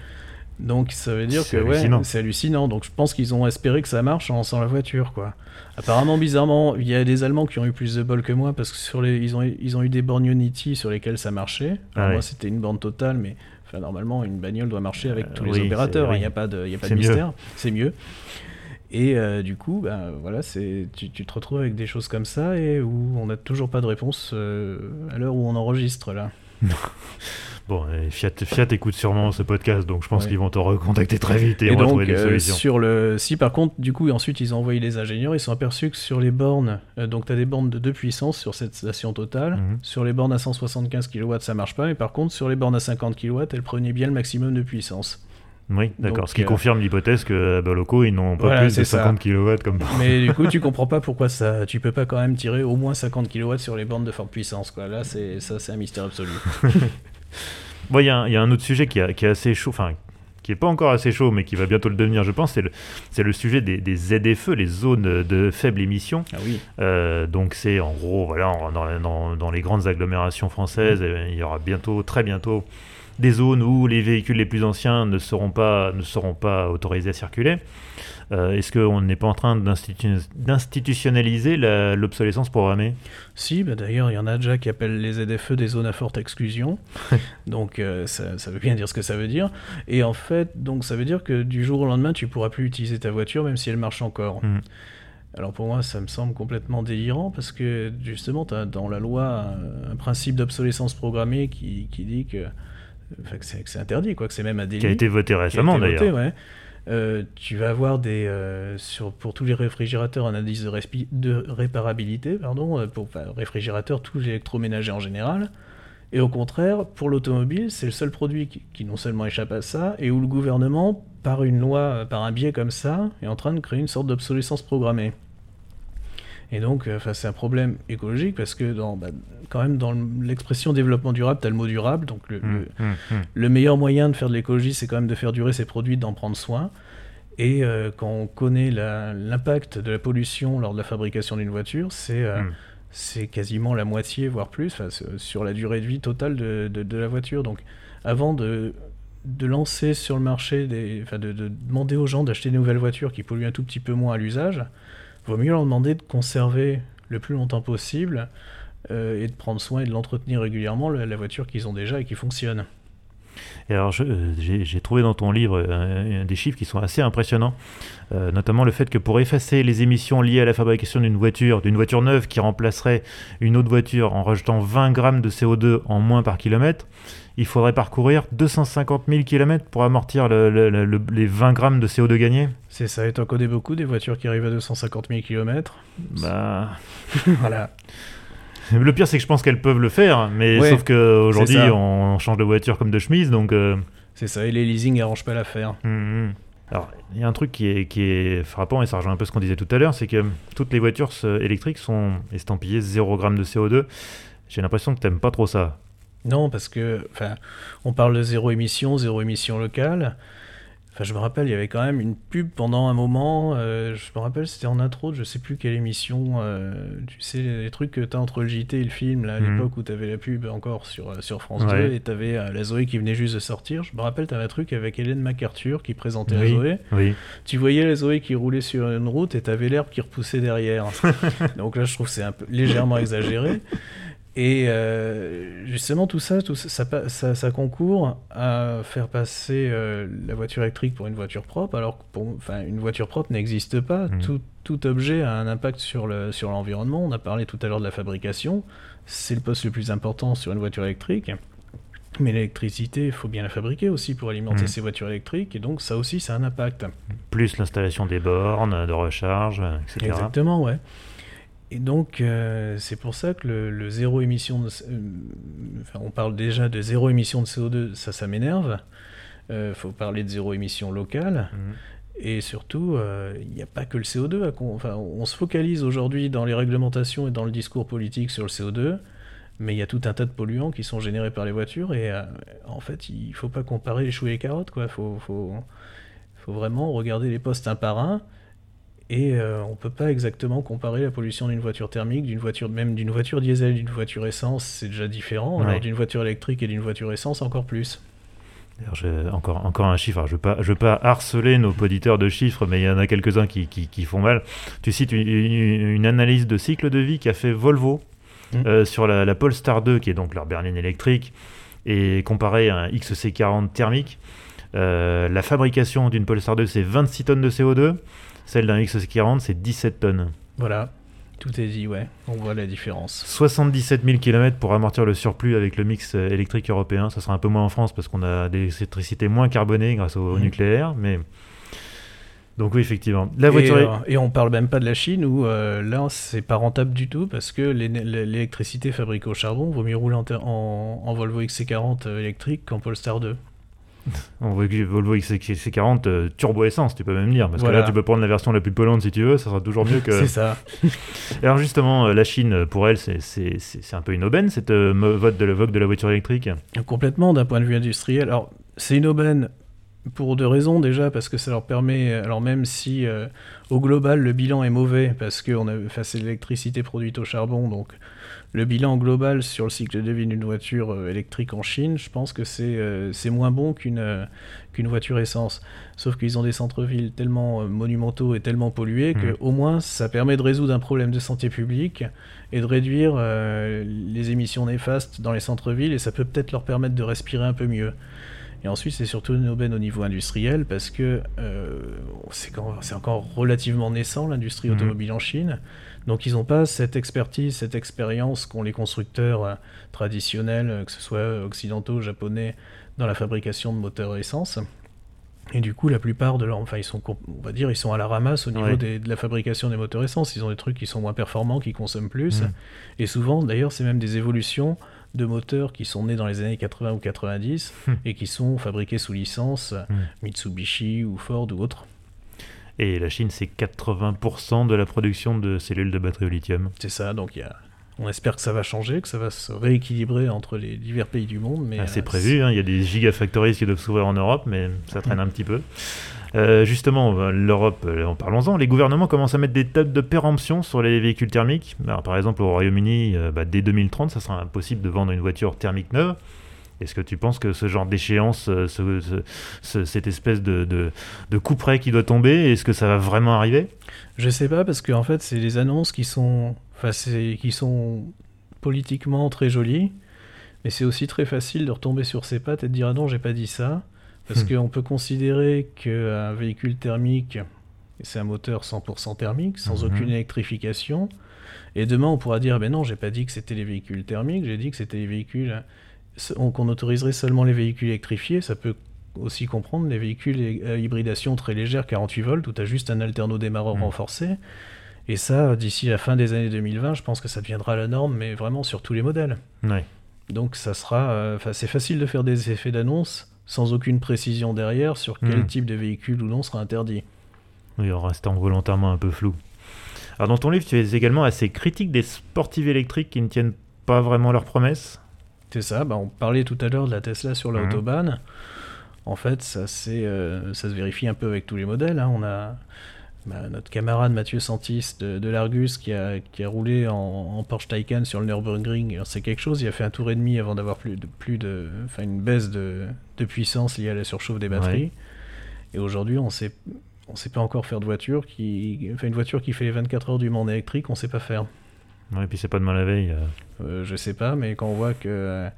Donc ça veut dire que ouais, c'est hallucinant. Donc je pense qu'ils ont espéré que ça marche en lançant la voiture, quoi. Apparemment, bizarrement, il y a des Allemands qui ont eu plus de bol que moi parce que sur les, ils ont, ils ont eu des bornes Unity sur lesquelles ça marchait. Ah. Moi, c'était une borne totale, mais enfin, normalement, une bagnole doit marcher avec Euh, tous les opérateurs. Il n'y oui. a pas de, il y a pas de mystère. C'est mieux. Et euh, du coup, ben, voilà, c'est, tu, tu te retrouves avec des choses comme ça et où on n'a toujours pas de réponse euh, à l'heure où on enregistre là. Bon, et Fiat, Fiat écoute sûrement ce podcast, donc je pense Ouais. qu'ils vont te recontacter très vite et, Et on va trouver des euh, solutions. sur le. Si par contre, du coup, ensuite ils ont envoyé les ingénieurs, ils sont aperçus que sur les bornes, euh, donc tu as des bornes de 2 puissances sur cette station totale. Mhm. Sur les bornes à 175 kW, ça marche pas, mais par contre, sur les bornes à 50 kW, elles prenaient bien le maximum de puissance. Oui, d'accord. Ce qui euh, confirme l'hypothèse que à Balocco, ils n'ont pas Voilà, plus de c'est ça. 50 kW comme Mais du coup, tu comprends pas pourquoi ça. Tu peux pas quand même tirer au moins 50 kW sur les bornes de forte puissance, quoi. Là, c'est ça, c'est un mystère absolu. Bon, il y, a un- il y a un autre sujet qui, a- qui est assez chaud, enfin, qui est pas encore assez chaud, mais qui va bientôt le devenir, je pense, c'est le, sujet des, des ZFE, les zones de faible émission. Ah oui. Euh, donc c'est en gros, voilà, dans, dans- dans les grandes agglomérations françaises, Mm. euh, il y aura bientôt, très bientôt, des zones où les véhicules les plus anciens ne seront pas, ne seront pas autorisés à circuler. Euh, Est-ce qu'on n'est pas en train d'institu- d'institutionnaliser l'obsolescence programmée? Si, bah d'ailleurs, il y en a déjà qui appellent les ZFE des zones à forte exclusion. donc, euh, ça, ça veut bien dire ce que ça veut dire. Et en fait, donc, ça veut dire que du jour au lendemain, tu pourras plus utiliser ta voiture, même si elle marche encore. Mhm. Alors pour moi, ça me semble complètement délirant parce que justement, tu as dans la loi un, un principe d'obsolescence programmée qui, qui dit que, enfin, que c'est interdit, quoi, que c'est même un délit. Qui a été voté récemment d'ailleurs. ouais. Euh, tu vas avoir des euh, sur pour tous les réfrigérateurs un indice de, respi- de réparabilité, pardon, euh, pour enfin, réfrigérateurs, tous les électroménagers en général. Et au contraire, pour l'automobile, c'est le seul produit qui, qui non seulement échappe à ça, et où le gouvernement, par une loi, par un biais comme ça, est en train de créer une sorte d'obsolescence programmée. Et donc, euh, c'est un problème écologique parce que dans, bah, quand même dans l'expression développement durable, tu as le mot durable, donc le- le, Hum, hum, hum. le meilleur moyen de faire de l'écologie, c'est quand même de faire durer ses produits, d'en prendre soin. Et euh, quand on connaît l'impact de la pollution lors de la fabrication d'une voiture, c'est euh, c'est quasiment la moitié, voire plus, sur la durée de vie totale de, de- de la voiture. Donc avant de, de lancer sur le marché, des, de, de demander aux gens d'acheter des nouvelles voitures qui polluent un tout petit peu moins à l'usage, vaut mieux leur demander de conserver le plus longtemps possible euh, et de prendre soin et de l'entretenir régulièrement, la, voiture qu'ils ont déjà et qui fonctionne. Alors, euh, j'ai trouvé dans ton livre euh, des chiffres qui sont assez impressionnants, notamment le fait que pour effacer les émissions liées à la fabrication d'une voiture, d'une voiture neuve qui remplacerait une autre voiture en rajoutant 20 grammes de CO2 en moins par kilomètre, il faudrait parcourir 250 000 km pour amortir les 20 grammes de CO2 gagnés. C'est ça, et t'en connais beaucoup des voitures qui arrivent à 250 000 km Bah. voilà. Le pire, c'est que je pense qu'elles peuvent le faire, mais sauf qu'aujourd'hui, on change de voiture comme de chemise, donc. Euh, c'est ça, et les leasing n'arrangent pas l'affaire. Hum, hum. Alors, il y a un truc qui est, qui est frappant, et ça rejoint un peu ce qu'on disait tout à l'heure, c'est que toutes les voitures électriques sont estampillées 0 g de CO2. J'ai l'impression que t'aimes pas trop ça. Non, parce que, enfin, on parle de zéro émission, zéro émission locale. Enfin, je me rappelle, il y avait quand même une pub pendant un moment. Euh, je me rappelle, c'était en intro de je sais plus quelle émission. Euh, tu sais, les trucs que tu as entre le JT et le film, là, à mhm. l'époque où tu avais la pub encore sur, euh, sur France 2 et tu avais la Zoé qui venait juste de sortir. Je me rappelle, tu avais un truc avec Hélène MacArthur qui présentait la Zoé. Oui. Tu voyais la Zoé qui roulait sur une route et tu avais l'herbe qui repoussait derrière. Donc là, je trouve que c'est un peu légèrement exagéré. Et euh, justement, tout ça, tout ça, ça, concourt à faire passer euh, la voiture électrique pour une voiture propre, alors que enfin, une voiture propre n'existe pas. Mmh. Tout, tout, objet a un impact sur l'environnement. Le, sur On a parlé tout à l'heure de la fabrication. C'est le poste le plus important sur une voiture électrique. Mais l'électricité, il faut bien la fabriquer aussi pour alimenter mmh. ces voitures électriques, et donc ça aussi, ça a un impact. Plus l'installation des bornes de recharge, etc. Exactement, ouais. Et donc, euh, c'est pour ça que le, zéro émission de. Euh, enfin, on parle déjà de zéro émission de CO2, ça, ça m'énerve. Il euh, faut parler de zéro émission locale. Mhm. Et surtout, il n'y a pas que le CO2. enfin, on se focalise aujourd'hui dans les réglementations et dans le discours politique sur le CO2, mais il y a tout un tas de polluants qui sont générés par les voitures. Et en fait, il ne faut pas comparer les choux et les carottes. Il faut, faut, faut, vraiment regarder les postes un par un et euh, on ne peut pas exactement comparer la pollution d'une voiture thermique, d'une voiture même d'une voiture diesel, d'une voiture essence, c'est déjà différent. Alors d'une voiture électrique et d'une voiture essence, encore plus. encore, encore un chiffre, je ne veux, veux, pas harceler nos auditeurs de chiffres, mais il y en a quelques-uns qui, qui, font mal. Tu cites une, analyse de cycle de vie qu'a fait Volvo mmh. euh, sur la, la, Polestar 2, qui est donc leur berline électrique, et comparé à un XC40 thermique. Euh, la fabrication d'une Polestar 2, c'est 26 tonnes de CO2. Celle d'un XC40, c'est 17 tonnes. Voilà, tout est dit, ouais. On voit la différence. 77 000 km pour amortir le surplus avec le mix euh, électrique européen. Ça sera un peu moins en France parce qu'on a des électricités moins carbonées grâce au, mmh. nucléaire, mais. Donc oui, effectivement. La voiture et, euh, et on parle même pas de la Chine où euh, là c'est pas rentable du tout parce que l'électricité fabriquée au charbon vaut mieux rouler en, en Volvo XC40 électrique qu'en Polestar 2. On voit que Volvo XC40 euh, turbo essence, tu peux même dire. Parce que là, tu peux prendre la version la plus polluante si tu veux, ça sera toujours mieux que. c'est ça. Alors, justement, euh, la Chine, pour elle, c'est un peu une aubaine, cette euh, vote de, vogue de la voiture électrique? Complètement, d'un point de vue industriel. Alors, c'est une aubaine pour deux raisons déjà, parce que ça leur permet, alors même si au global le bilan est mauvais, parce que c'est l'électricité produite au charbon, donc le bilan global sur le cycle de vie d'une voiture euh, électrique en Chine, je pense que c'est euh, moins bon qu'une euh, qu'une voiture essence. Sauf qu'ils ont des centres-villes tellement monumentaux et tellement pollués mmh. qu'au moins ça permet de résoudre un problème de santé publique et de réduire les émissions néfastes dans les centres-villes et ça peut peut-être leur permettre de respirer un peu mieux. Et ensuite, c'est surtout une aubaine au niveau industriel parce que c'est encore relativement naissant l'industrie mmh. automobile en Chine. Donc ils n'ont pas cette expertise, cette expérience qu'ont les constructeurs euh, traditionnels, euh, que ce soit occidentaux, japonais, dans la fabrication de moteurs essence. Et du coup, la plupart de leurs, enfin, ils sont, on va dire, ils sont à la ramasse au niveau de la fabrication des moteurs essence. Ils ont des trucs qui sont moins performants, qui consomment plus. Mm. Et souvent, d'ailleurs, c'est même des évolutions de moteurs qui sont nés dans les années 80 ou 90 mm. et qui sont fabriqués sous licence mm. Mitsubishi ou Ford ou autres. Et la Chine, c'est 80% de la production de cellules de batterie au lithium. C'est ça, donc y a... on espère que ça va changer, que ça va se rééquilibrer entre les divers pays du monde. Mais ah, c'est euh, prévu, hein, il y a des gigafactories qui doivent s'ouvrir en Europe, mais ça traîne un petit peu. Euh, justement, l'Europe, euh, en parlons-en, les gouvernements commencent à mettre des tables de péremption sur les véhicules thermiques. par exemple, au Royaume-Uni, bah, dès 2030, ça sera impossible de vendre une voiture thermique neuve. Est-ce que tu penses que ce genre d'échéance, euh, cette espèce de, de, coup près qui doit tomber, est-ce que ça va vraiment arriver? Je sais pas, parce qu'en fait, c'est des annonces qui sont, qui sont politiquement très jolies, Mais c'est aussi très facile de retomber sur ses pattes et de dire ah non, j'ai pas dit ça. Parce qu'on peut considérer qu'un véhicule thermique, c'est un moteur 100% thermique, sans Mhm. aucune électrification. Et demain, on pourra dire, ben non, j'ai pas dit que c'était les véhicules thermiques, j'ai dit que c'était les véhicules on- qu'on autoriserait seulement les véhicules électrifiés. Ça peut aussi comprendre les véhicules à hybridation très légère, 48 volts, où tu as juste un alterno démarreur Mhm. renforcé. Et ça, d'ici la fin des années 2020, je pense que ça deviendra la norme, mais vraiment sur tous les modèles. Donc ça sera, euh, enfin c'est facile de faire des effets d'annonce sans aucune précision derrière sur quel Mhm. type de véhicule ou non sera interdit. Oui, en restant volontairement un peu flou. Alors dans ton livre, tu es également assez critique des sportives électriques qui ne tiennent pas vraiment leurs promesses. C'est ça, bah, on parlait tout à l'heure de la Tesla sur Mhm. l'autobahn. En fait, ça, euh, ça se vérifie un peu avec tous les modèles. hein. On a bah, notre camarade Mathieu Santis de, de l'Argus qui a, qui a roulé en, en Porsche Taycan sur le Nürburgring. C'est quelque chose, il a fait un tour et demi avant d'avoir plus de, plus de, enfin, une baisse de, de puissance liée à la surchauffe des batteries. Et aujourd'hui, on sait, on sait pas encore faire de voiture qui, enfin, une voiture qui fait les 24 heures du monde électrique, on sait pas faire. Ouais, et puis c'est pas demain la veille. euh. Euh, je sais pas, mais quand on voit que euh,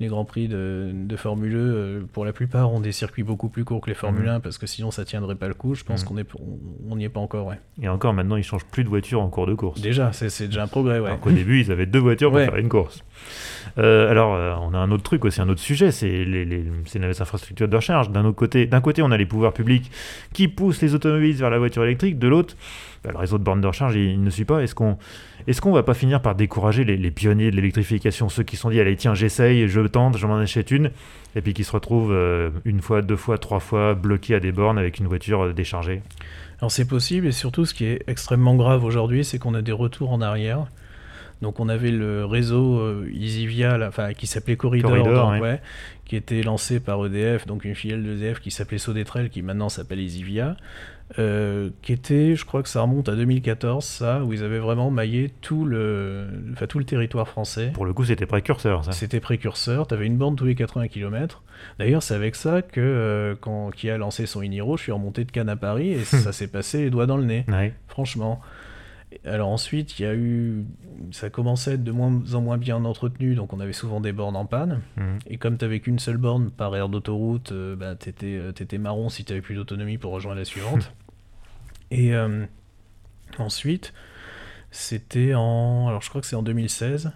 les grands prix de, de Formule E, euh, pour la plupart, ont des circuits beaucoup plus courts que les Formule Mhm. 1, parce que sinon ça tiendrait pas le coup, je pense Mhm. qu'on est, on- on n'y est pas encore, ouais. Et encore maintenant, ils changent plus de voiture en cours de course. Déjà, c'est déjà un progrès, ouais. Alors qu'au début, ils avaient deux voitures pour Ouais. faire une course. Euh, alors, euh, on a un autre truc aussi, un autre sujet, c'est les, les, c'est les infrastructures de recharge. D'un autre côté, d'un côté, on a les pouvoirs publics qui poussent les automobilistes vers la voiture électrique. De l'autre, bah, le réseau de bornes de recharge, il, il ne suit pas. Est-ce qu'on, est-ce qu'on va pas finir par décourager les, les pionniers de l'électrification, ceux qui se sont dit, allez, tiens, j'essaye, je tente, je m'en achète une, et puis qui se retrouvent euh, une fois, deux fois, trois fois bloqués à des bornes avec une voiture euh, déchargée. Alors c'est possible, et surtout ce qui est extrêmement grave aujourd'hui, c'est qu'on a des retours en arrière. Donc on avait le réseau euh, EasyVia, là, enfin, qui s'appelait Corridor, Corridor, dans- ouais. ouais, qui était lancé par EDF, donc une filiale d'EDF qui s'appelait Sodetrel, qui maintenant s'appelle EasyVia, euh, qui était, je crois que ça remonte à 2014, ça, où ils avaient vraiment maillé tout le, enfin, tout le territoire français. Pour le coup, c'était précurseur, ça. C'était précurseur, tu avais une borne tous les 80 km. D'ailleurs, c'est avec ça que euh, quand qui a lancé son Iniro, je suis remonté de Cannes à Paris et ça s'est passé les doigts dans le nez, Ouais. franchement. Alors ensuite, il y a eu, ça commençait à être de moins en moins bien entretenu, donc on avait souvent des bornes en panne. Mhm. Et comme tu qu'une seule borne par aire d'autoroute, euh, bah, t'étais, euh, marron si t'avais plus d'autonomie pour rejoindre la suivante. Et euh, ensuite, c'était en, alors je crois que c'est en 2016.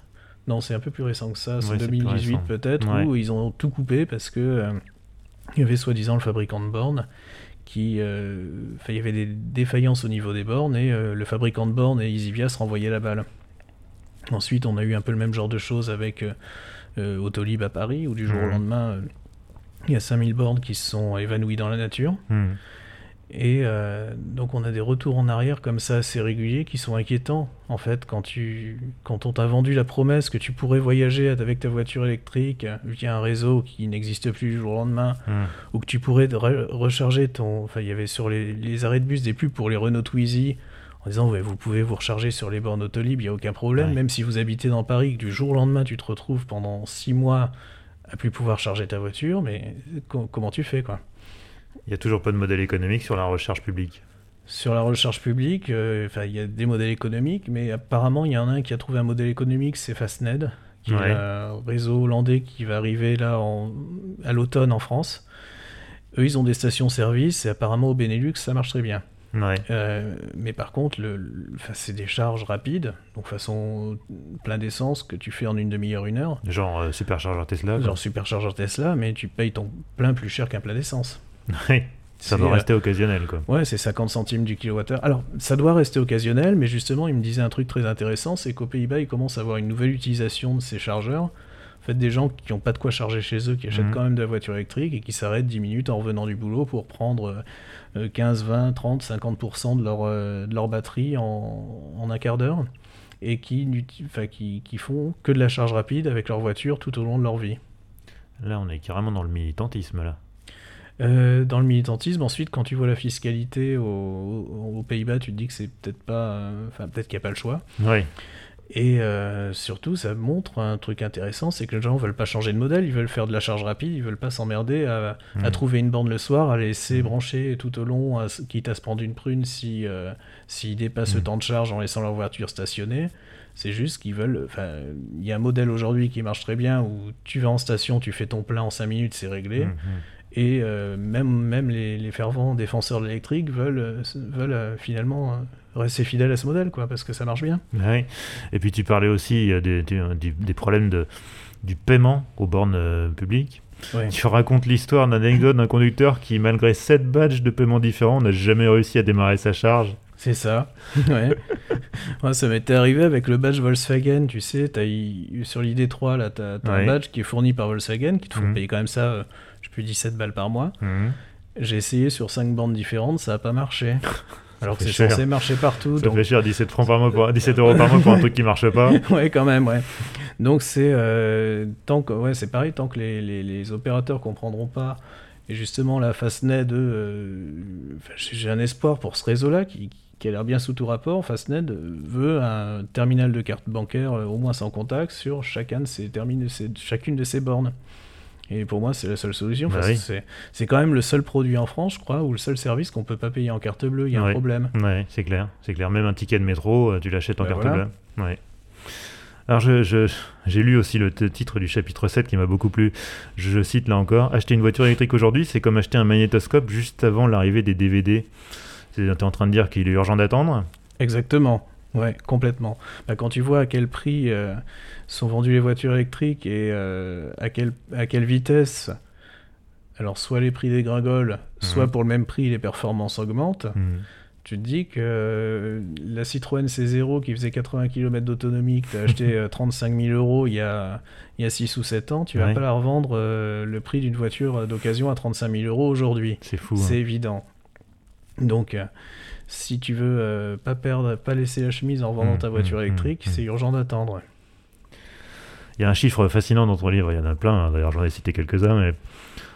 Non, c'est un peu plus récent que ça, c'est Ouais, c'est plus 2018 récent. peut-être, Ouais. où ils ont tout coupé parce que euh, il y avait soi-disant le fabricant de bornes qui, euh, il y avait des défaillances au niveau des bornes et euh, le fabricant de bornes et EasyVia se renvoyaient la balle. Ensuite, on a eu un peu le même genre de choses avec euh, Autolib à Paris, où du jour au Mhm. lendemain, il y a 5000 bornes qui se sont évanouies dans la nature. Mhm. Et euh, donc on a des retours en arrière comme ça assez réguliers qui sont inquiétants en fait quand tu quand on t'a vendu la promesse que tu pourrais voyager avec ta voiture électrique via un réseau qui n'existe plus du jour au lendemain Mhm. ou que tu pourrais re- recharger ton enfin il y avait sur les, les arrêts de bus des pubs pour les Renault Twizy en disant ouais, vous pouvez vous recharger sur les bornes Autolib, il n'y a aucun problème Ouais. même si vous habitez dans Paris que du jour au lendemain tu te retrouves pendant six mois à plus pouvoir charger ta voiture mais co- comment tu fais quoi? Il n'y a toujours pas de modèle économique sur la recharge publique. Sur la recharge publique, euh, il y a des modèles économiques, mais apparemment, il y en a un qui a trouvé un modèle économique, c'est Fastned, qui Ouais. est un réseau hollandais qui va arriver là en- à l'automne en France. Eux, ils ont des stations-service et apparemment au Benelux, ça marche très bien. Ouais. Euh, mais par contre, le, c'est des charges rapides, donc façon plein d'essence que tu fais en une demi-heure, une heure. Genre euh, superchargeur Tesla. quoi. Genre superchargeur Tesla, mais tu payes ton plein plus cher qu'un plein d'essence. Ouais. Ça doit euh, rester occasionnel, quoi. Ouais, c'est 50 centimes du kilowattheure. Alors, ça doit rester occasionnel, mais justement, il me disait un truc très intéressant, c'est qu'aux Pays-Bas, ils commencent à avoir une nouvelle utilisation de ces chargeurs. En fait, des gens qui n'ont pas de quoi charger chez eux, qui achètent Mhm. quand même de la voiture électrique et qui s'arrêtent 10 minutes en revenant du boulot pour prendre euh, 15, 20, 30, 50% de leur, euh, de leur batterie en, en un quart d'heure et qui, enfin, qui, qui font que de la charge rapide avec leur voiture tout au long de leur vie. Là, on est carrément dans le militantisme, là. Euh, dans le militantisme, ensuite, quand tu vois la fiscalité au- au- aux, Pays-Bas, tu te dis que c'est peut-être pas, euh, enfin peut-être qu'il n'y a pas le choix. Ouais. Et euh, surtout, ça montre un truc intéressant, c'est que les gens veulent pas changer de modèle, ils veulent faire de la charge rapide, ils veulent pas s'emmerder à, à Mhm. trouver une borne le soir, à laisser Mhm. brancher tout au long, à quitte à se prendre une prune si euh, s'ils dépassent le Mhm. temps de charge en laissant leur voiture stationnée. C'est juste qu'ils veulent. Enfin, il y a un modèle aujourd'hui qui marche très bien où tu vas en station, tu fais ton plein en 5 minutes, c'est réglé. Mhm. Et euh, même, même les, les fervents défenseurs de l'électrique veulent, euh, veulent euh, finalement rester fidèles à ce modèle, quoi, parce que ça marche bien. Ouais. Et puis tu parlais aussi des, des- problèmes de, du paiement aux bornes publiques. Ouais. Tu racontes l'histoire d'un anecdote d'un conducteur qui, malgré 7 badges de paiement différents, n'a jamais réussi à démarrer sa charge. C'est ça. ouais. Ouais, ça m'était arrivé avec le badge Volkswagen, tu sais, as sur l'ID3, là, tu as, Ouais. un badge qui est fourni par Volkswagen, qui te font Mhm. payer quand même ça, plus, 17 balles par mois. Mhm. J'ai essayé sur 5 bandes différentes, ça n'a pas marché. Alors que c'est censé marcher partout. Ça donc- fait cher, 17, francs par mois pour, 17 euros par mois pour un truc qui marche pas. ouais, quand même, ouais. Donc c'est euh, tant que ouais, c'est pareil, tant que les, les, les opérateurs comprendront pas. Et justement, la Fastnet, euh, j'ai un espoir pour ce réseau-là qui, qui a l'air bien sous tout rapport. Fastnet euh, veut un terminal de carte bancaire euh, au moins sans contact sur chacun de ses termine- ses- chacune de ses bornes. Et pour moi, c'est la seule solution. Bah oui. c'est- quand même le seul produit en France, je crois, ou le seul service qu'on peut pas payer en carte bleue. Il y a Ouais. un problème. Ouais, c'est clair, c'est clair. Même un ticket de métro, euh, tu l'achètes en Bah carte voilà. bleue. Ouais. Alors, j'ai lu aussi le titre du chapitre 7 qui m'a beaucoup plu. Je, je cite là encore Acheter une voiture électrique aujourd'hui, c'est comme acheter un magnétoscope juste avant l'arrivée des DVD. Tu es en train de dire qu'il est urgent d'attendre? Exactement, ouais, complètement. Bah, quand tu vois à quel prix euh, sont vendues les voitures électriques et euh, à, quelle, à quelle vitesse, alors soit les prix dégringolent, soit Mhm. pour le même prix les performances augmentent, Hmm. tu te dis que euh, la Citroën C0 qui faisait 80 km d'autonomie, que tu as acheté euh, 35 000 euros il y a, il y a 6 ou 7 ans, tu vas Ouais. pas la revendre le prix d'une voiture d'occasion à 35 000 euros aujourd'hui. C'est fou. C'est hein. évident. Donc, si tu veux euh, pas perdre, pas laisser la chemise en vendant Mm, ta voiture mm, électrique, mm, c'est urgent d'attendre. Il y a un chiffre fascinant dans ton livre, il y en a plein, hein, d'ailleurs j'en ai cité quelques-uns, mais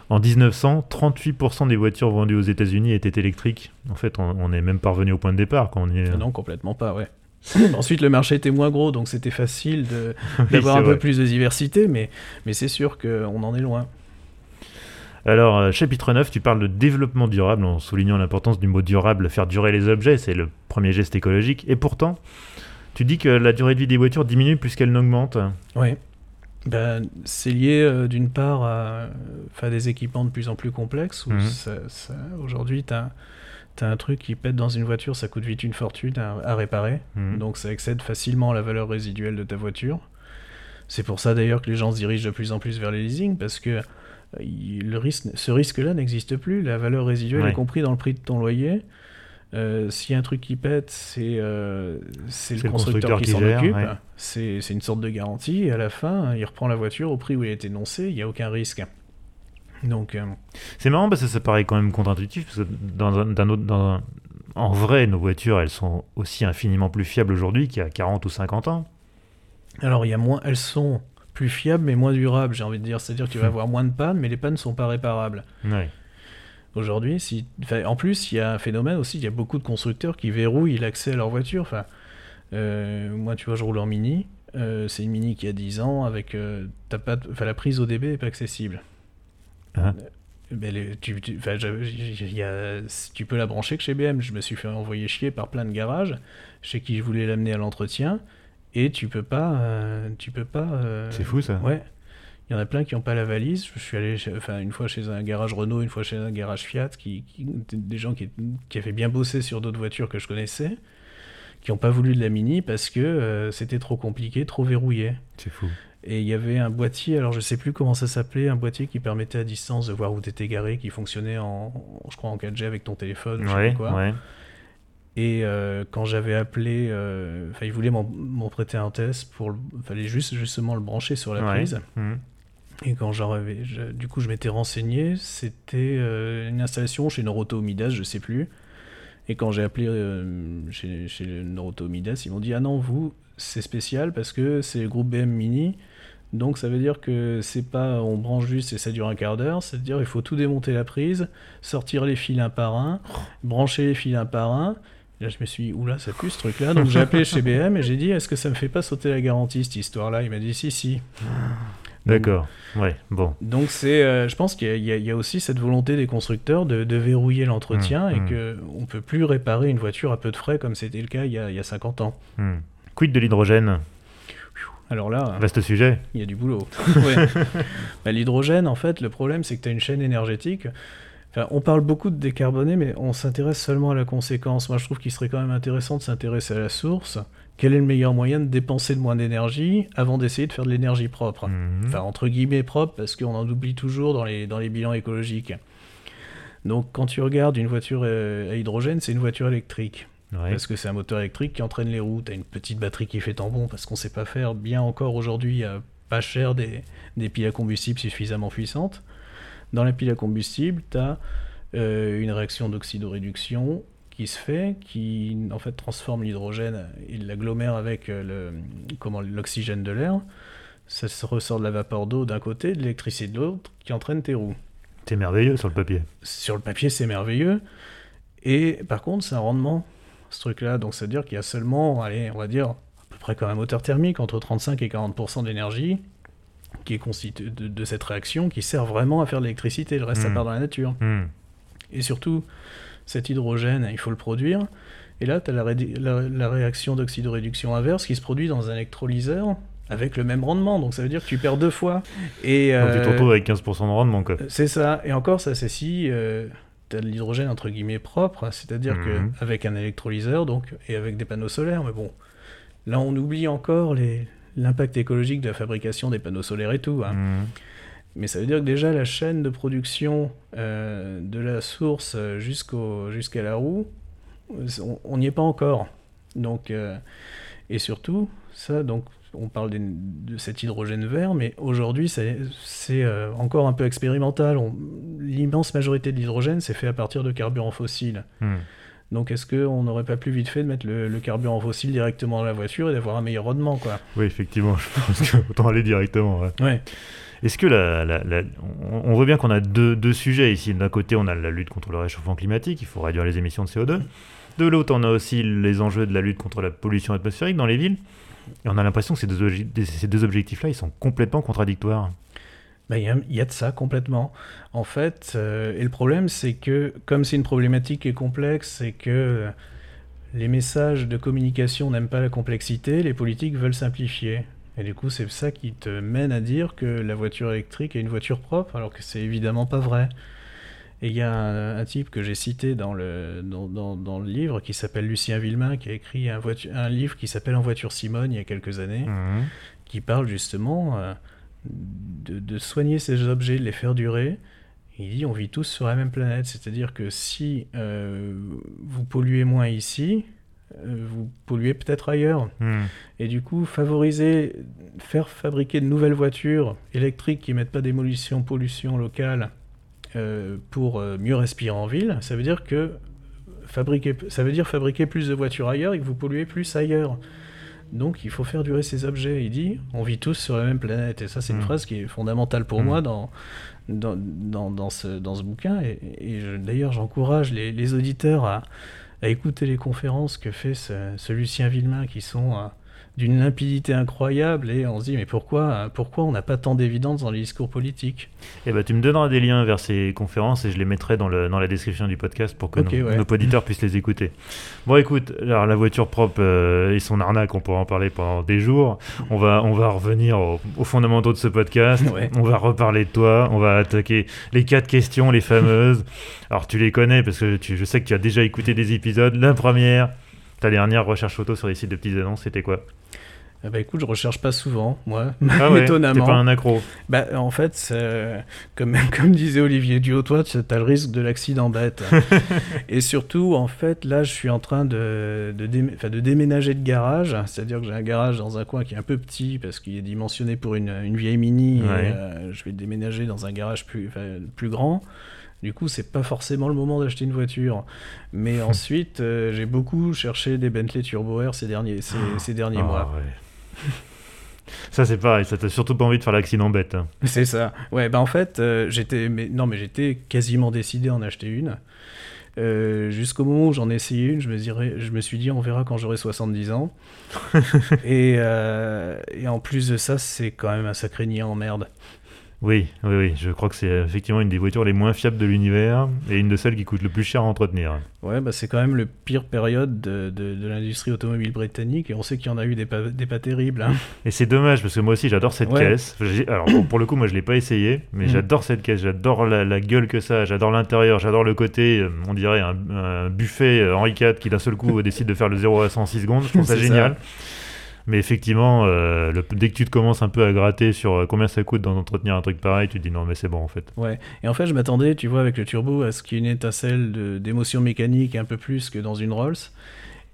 en 1900, 38% des voitures vendues aux États-Unis étaient électriques. En fait, on, on est même parvenu au point de départ quand on y est. Non, complètement pas, ouais. Ensuite, le marché était moins gros, donc c'était facile Oui, d'avoir un vrai. peu plus de diversité, mais, mais c'est sûr qu'on en est loin. Alors, euh, chapitre 9, tu parles de développement durable en soulignant l'importance du mot durable, faire durer les objets, c'est le premier geste écologique. Et pourtant, tu dis que la durée de vie des voitures diminue plus qu'elle n'augmente. Ouais. Ben, c'est lié euh, d'une part à, enfin, des équipements de plus en plus complexes. Mhm. Aujourd'hui, tu as, un truc qui pète dans une voiture, ça coûte vite une fortune à, à réparer. Mhm. Donc ça excède facilement la valeur résiduelle de ta voiture. C'est pour ça d'ailleurs que les gens se dirigent de plus en plus vers les leasing parce que euh, le risque, ce risque-là n'existe plus. La valeur résiduelle Ouais. est compris dans le prix de ton loyer. Euh, S'il y a un truc qui pète, c'est euh, le, constructeur, qui qui s'en occupe. ouais. C'est une sorte de garantie. Et à la fin, il reprend la voiture au prix où il a été énoncé. Il n'y a aucun risque. Donc, euh, C'est marrant parce que ça paraît quand même contre-intuitif, parce que dans un- d'un autre, dans un- en vrai, nos voitures, elles sont aussi infiniment plus fiables aujourd'hui qu'il y a 40 ou 50 ans. alors il y a moins, elles sont plus fiables mais moins durables. J'ai envie de dire, c'est-à-dire que tu vas avoir moins de pannes, mais les pannes ne sont pas réparables. Ouais. Aujourd'hui, si... enfin, en plus, il y a un phénomène aussi, il y a beaucoup de constructeurs qui verrouillent l'accès à leur voiture. Enfin, euh, moi, tu vois, je roule en mini. euh, c'est une mini qui a 10 ans, avec euh, t'as pas enfin, la prise ODB n'est pas accessible. Ah. Les- tu, tu- enfin, j'avais- il y a- tu peux la brancher que chez BM. Je me suis fait envoyer chier par plein de garages chez qui je voulais l'amener à l'entretien. Et tu peux pas. euh, tu peux pas. euh, C'est fou ça. Ouais. Il y en a plein qui n'ont pas la valise. Je suis allé chez- enfin, une fois chez un garage Renault, une fois chez un garage Fiat, qui, qui- des gens qui, qui avaient bien bossé sur d'autres voitures que je connaissais, qui n'ont pas voulu de la Mini parce que euh, c'était trop compliqué, trop verrouillé. C'est fou. Et il y avait un boîtier, alors je sais plus comment ça s'appelait, un boîtier qui permettait à distance de voir où tu étais garé, qui fonctionnait en, je crois en 4G avec ton téléphone, ou je sais Ouais, plus quoi. ouais. Et euh, quand j'avais appelé, euh, enfin, ils voulaient m'en- prêter un test pour, le- fallait juste justement le brancher sur la Ouais. prise. Mhm. Et quand j'en avais, je- du coup, je m'étais renseigné, c'était euh, une installation chez Noroto Midas, je sais plus. Et quand j'ai appelé chez, chez Noroto Midas, ils m'ont dit Ah non, vous, c'est spécial parce que c'est le groupe BM Mini. Donc ça veut dire que c'est pas on branche juste et ça dure un quart d'heure, c'est-à-dire il faut tout démonter la prise, sortir les fils un par un, brancher les fils un par un. Là je me suis dit, oula, ça pue ce truc-là. Donc j'ai appelé chez BM et j'ai dit, est-ce que ça me fait pas sauter la garantie cette histoire-là? Il m'a dit, si, si. D'accord. Ouais, bon. Donc c'est, euh, je pense qu'il y, a- y aussi cette volonté des constructeurs de, de verrouiller l'entretien Mmh, et mmh. que on ne peut plus réparer une voiture à peu de frais comme c'était le cas il y a, il y a 50 ans. Hmm. Quid de l'hydrogène? Alors là, Vaste sujet. il y a du boulot. Ouais. Bah, L'hydrogène, en fait, le problème, c'est que tu as une chaîne énergétique. Enfin, on parle beaucoup de décarboner, mais on s'intéresse seulement à la conséquence. Moi, je trouve qu'il serait quand même intéressant de s'intéresser à la source. Quel est le meilleur moyen de dépenser de moins d'énergie avant d'essayer de faire de l'énergie propre Mhm. Enfin, entre guillemets propre, parce qu'on en oublie toujours dans les, dans les bilans écologiques. Donc, quand tu regardes une voiture euh, à hydrogène, c'est une voiture électrique. Ouais. Parce que c'est un moteur électrique qui entraîne les roues. T'as une petite batterie qui fait tampon parce qu'on sait pas faire bien encore aujourd'hui, pas cher, des, des piles à combustible suffisamment puissantes. Dans la pile à combustible, t'as euh, une réaction d'oxydoréduction qui se fait, qui en fait transforme l'hydrogène, il l'agglomère avec euh, le, comment, l'oxygène de l'air. Ça se ressort de la vapeur d'eau d'un côté, de l'électricité de l'autre, qui entraîne tes roues C'est merveilleux sur le papier. sur le papier, c'est merveilleux. Et par contre, c'est un rendement, ce truc-là. Donc, c'est-à-dire qu'il y a seulement, allez, on va dire, à peu près comme un moteur thermique, entre 35 et 40% d'énergie qui est constituée de, de cette réaction qui sert vraiment à faire de l'électricité. Le reste, ça Mm. part dans la nature. Hmm. Et surtout, cet hydrogène, il faut le produire. Et là, tu as la, rédi- la- la réaction d'oxydoréduction inverse qui se produit dans un électrolyseur avec le même rendement. Donc, ça veut dire que tu perds deux fois. Et, Donc tu te euh, retrouves avec 15% de rendement, c'est ça. Et encore, ça c'est si euh, tu as de l'hydrogène entre guillemets propre, c'est-à-dire Mhm. qu'avec un électrolyseur donc, et avec des panneaux solaires. Mais bon, là on oublie encore les- l'impact écologique de la fabrication des panneaux solaires et tout. hein. Hmm. Mais ça veut dire que déjà la chaîne de production euh, de la source euh, jusqu'au, jusqu'à la roue, on- n'y est pas encore. Donc, euh, et surtout, ça, donc, on parle des- de cet hydrogène vert, mais aujourd'hui, c'est, c'est, euh, encore un peu expérimental. On- l'immense majorité de l'hydrogène, c'est fait à partir de carburants fossiles. Hmm. Donc, est-ce qu'on n'aurait pas plus vite fait de mettre le, le carburant fossile directement dans la voiture et d'avoir un meilleur rendement, quoi? Oui, effectivement, je pense que autant aller directement. ouais. Ouais. Est-ce que la, la- la- on, voit bien qu'on a deux, deux sujets ici. D'un côté, on a la lutte contre le réchauffement climatique, il faut réduire les émissions de CO2. De l'autre, on a aussi les enjeux de la lutte contre la pollution atmosphérique dans les villes. Et on a l'impression que ces deux, deux objectifs-là, ils sont complètement contradictoires. Ben, Il y, a- il y a de ça complètement. En fait, euh, et le problème, c'est que comme c'est une problématique qui est complexe, c'est que les messages de communication n'aiment pas la complexité, les politiques veulent simplifier. Et du coup, c'est ça qui te mène à dire que la voiture électrique est une voiture propre, alors que c'est évidemment pas vrai. Et il y a un, un type que j'ai cité dans le, dans, dans- dans le livre qui s'appelle Lucien Villemain, qui a écrit un, livre qui s'appelle En voiture Simone il y a quelques années Mhm. qui parle justement euh, de, de soigner ces objets, de les faire durer. Il dit on vit tous sur la même planète, c'est-à-dire que si euh, vous polluez moins ici, euh, vous polluez peut-être ailleurs. Hmm. Et du coup, favoriser, faire fabriquer de nouvelles voitures électriques qui mettent pas d'émolition, pollution locale euh, pour mieux respirer en ville, ça veut dire que fabriquer, ça veut dire fabriquer plus de voitures ailleurs et que vous polluez plus ailleurs. Donc il faut faire durer ces objets. Il dit, on vit tous sur la même planète. Et ça, c'est une Mm. phrase qui est fondamentale pour Mm. moi dans, dans, dans, dans ce, dans ce bouquin. Et, et je- d'ailleurs, j'encourage les, les auditeurs à, à écouter les conférences que fait ce, ce Lucien Villemain qui sont euh, d'une limpidité incroyable. Et on se dit, mais pourquoi, pourquoi on n'a pas tant d'évidence dans les discours politiques? Eh ben, tu me donneras des liens vers ces conférences et je les mettrai dans, le, dans la description du podcast pour que nos, ouais. nos auditeurs puissent les écouter. Bon, écoute, alors la voiture propre euh, et son arnaque, on pourra en parler pendant des jours. On va, on va revenir au- aux fondamentaux de ce podcast. Ouais. On va reparler de toi. On va attaquer les quatre questions, les fameuses. alors, tu les connais parce que tu, je sais que tu as déjà écouté des épisodes. La première, ta dernière recherche photo sur les sites de petites annonces, c'était quoi? Eh ben, écoute, je recherche pas souvent, moi, Ah ouais, t'es étonnamment. pas un accro. Bah, en fait, comme, comme disait Olivier Duhautois, tu as le risque de l'accident bête. et surtout, en fait, là, je suis en train de, de, dé- de déménager de garage. C'est-à-dire que j'ai un garage dans un coin qui est un peu petit parce qu'il est dimensionné pour une, une vieille mini. Ouais. Et, euh, je vais déménager dans un garage plus, plus grand. Du coup, c'est pas forcément le moment d'acheter une voiture. Mais ensuite, euh, j'ai beaucoup cherché des Bentley Turbo Air ces derniers, ces, ces derniers Ah, mois. ouais. Ça c'est pareil, ça t'a surtout pas envie de faire l'accident bête. hein. C'est ça. Ouais, bah en fait, euh, j'étais, mais non, mais j'étais quasiment décidé à en acheter une. Euh, Jusqu'au moment où j'en ai essayé une, je me, dirais, je me suis dit, on verra quand j'aurai 70 ans. et, euh, et en plus de ça, c'est quand même un sacré niais en merde. Oui, oui, oui, je crois que c'est effectivement une des voitures les moins fiables de l'univers et une de celles qui coûte le plus cher à entretenir. Ouais, bah c'est quand même le pire période de, de, de l'industrie automobile britannique et on sait qu'il y en a eu des pas, des pas terribles. Hein. Et c'est dommage parce que moi aussi j'adore cette Ouais. caisse. Alors pour le coup, moi je l'ai pas essayé, mais Mm. j'adore cette caisse, j'adore la, la gueule que ça, j'adore l'intérieur, j'adore le côté, euh, on dirait un, un buffet euh, Henri IV qui d'un seul coup décide de faire le 0 à 100 en 6 secondes. Je trouve ça génial. Mais effectivement, euh, le- dès que tu te commences un peu à gratter sur euh, combien ça coûte d'entretenir un truc pareil, tu te dis non mais c'est bon en fait. Ouais, et en fait, je m'attendais, tu vois, avec le turbo, à ce qu'il y ait une étincelle d'émotion mécanique un peu plus que dans une Rolls.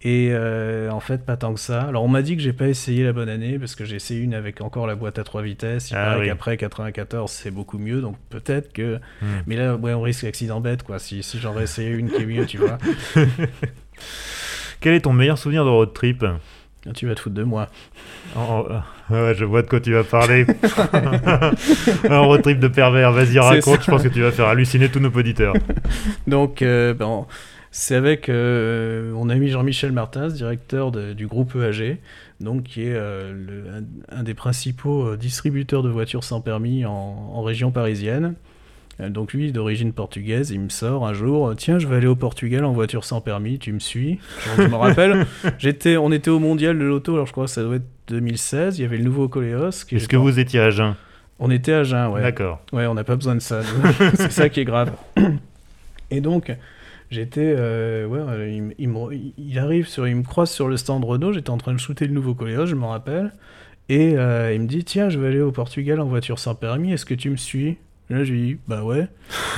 Et euh, en fait, pas tant que ça. Alors, on m'a dit que j'ai pas essayé la bonne année parce que j'ai essayé une avec encore la boîte à trois vitesses. Il Ah paraît oui. qu'après 94, c'est beaucoup mieux. Donc, peut-être que. Hmm. Mais là, ouais, on risque accident bête, quoi. Si, si j'aurais essayé une qui est mieux, tu vois. Quel est ton meilleur souvenir de road trip? Tu vas te foutre de moi. Ouais, je vois de quoi tu vas parler. un road trip de pervers, vas-y raconte, je pense que tu vas faire halluciner tous nos auditeurs. Donc, euh, c'est avec euh, mon ami Jean-Michel Martins, directeur de- du groupe EAG, donc qui est euh, le- un, un des principaux euh, distributeurs de voitures sans permis en, en région parisienne. Euh, Donc lui, d'origine portugaise, il me sort un jour, tiens, je vais aller au Portugal en voiture sans permis, tu me suis? Je me rappelle, j'étais, on était au mondial de l'auto, alors je crois que ça doit être 2016, il y avait le nouveau Coléos. Est-ce que vous étiez à jeun? On était à Jeun, ouais. D'accord. Ouais, on n'a pas besoin de ça. c'est ça qui est grave. Et donc, j'étais. euh, ouais, il, me- il arrive sur. Il me croise sur le stand Renault. J'étais en train de shooter le nouveau Coléos, je m'en rappelle. Et euh, il me dit Tiens, je vais aller au Portugal en voiture sans permis. Est-ce que tu me suis? Là, je lui dis Bah ouais.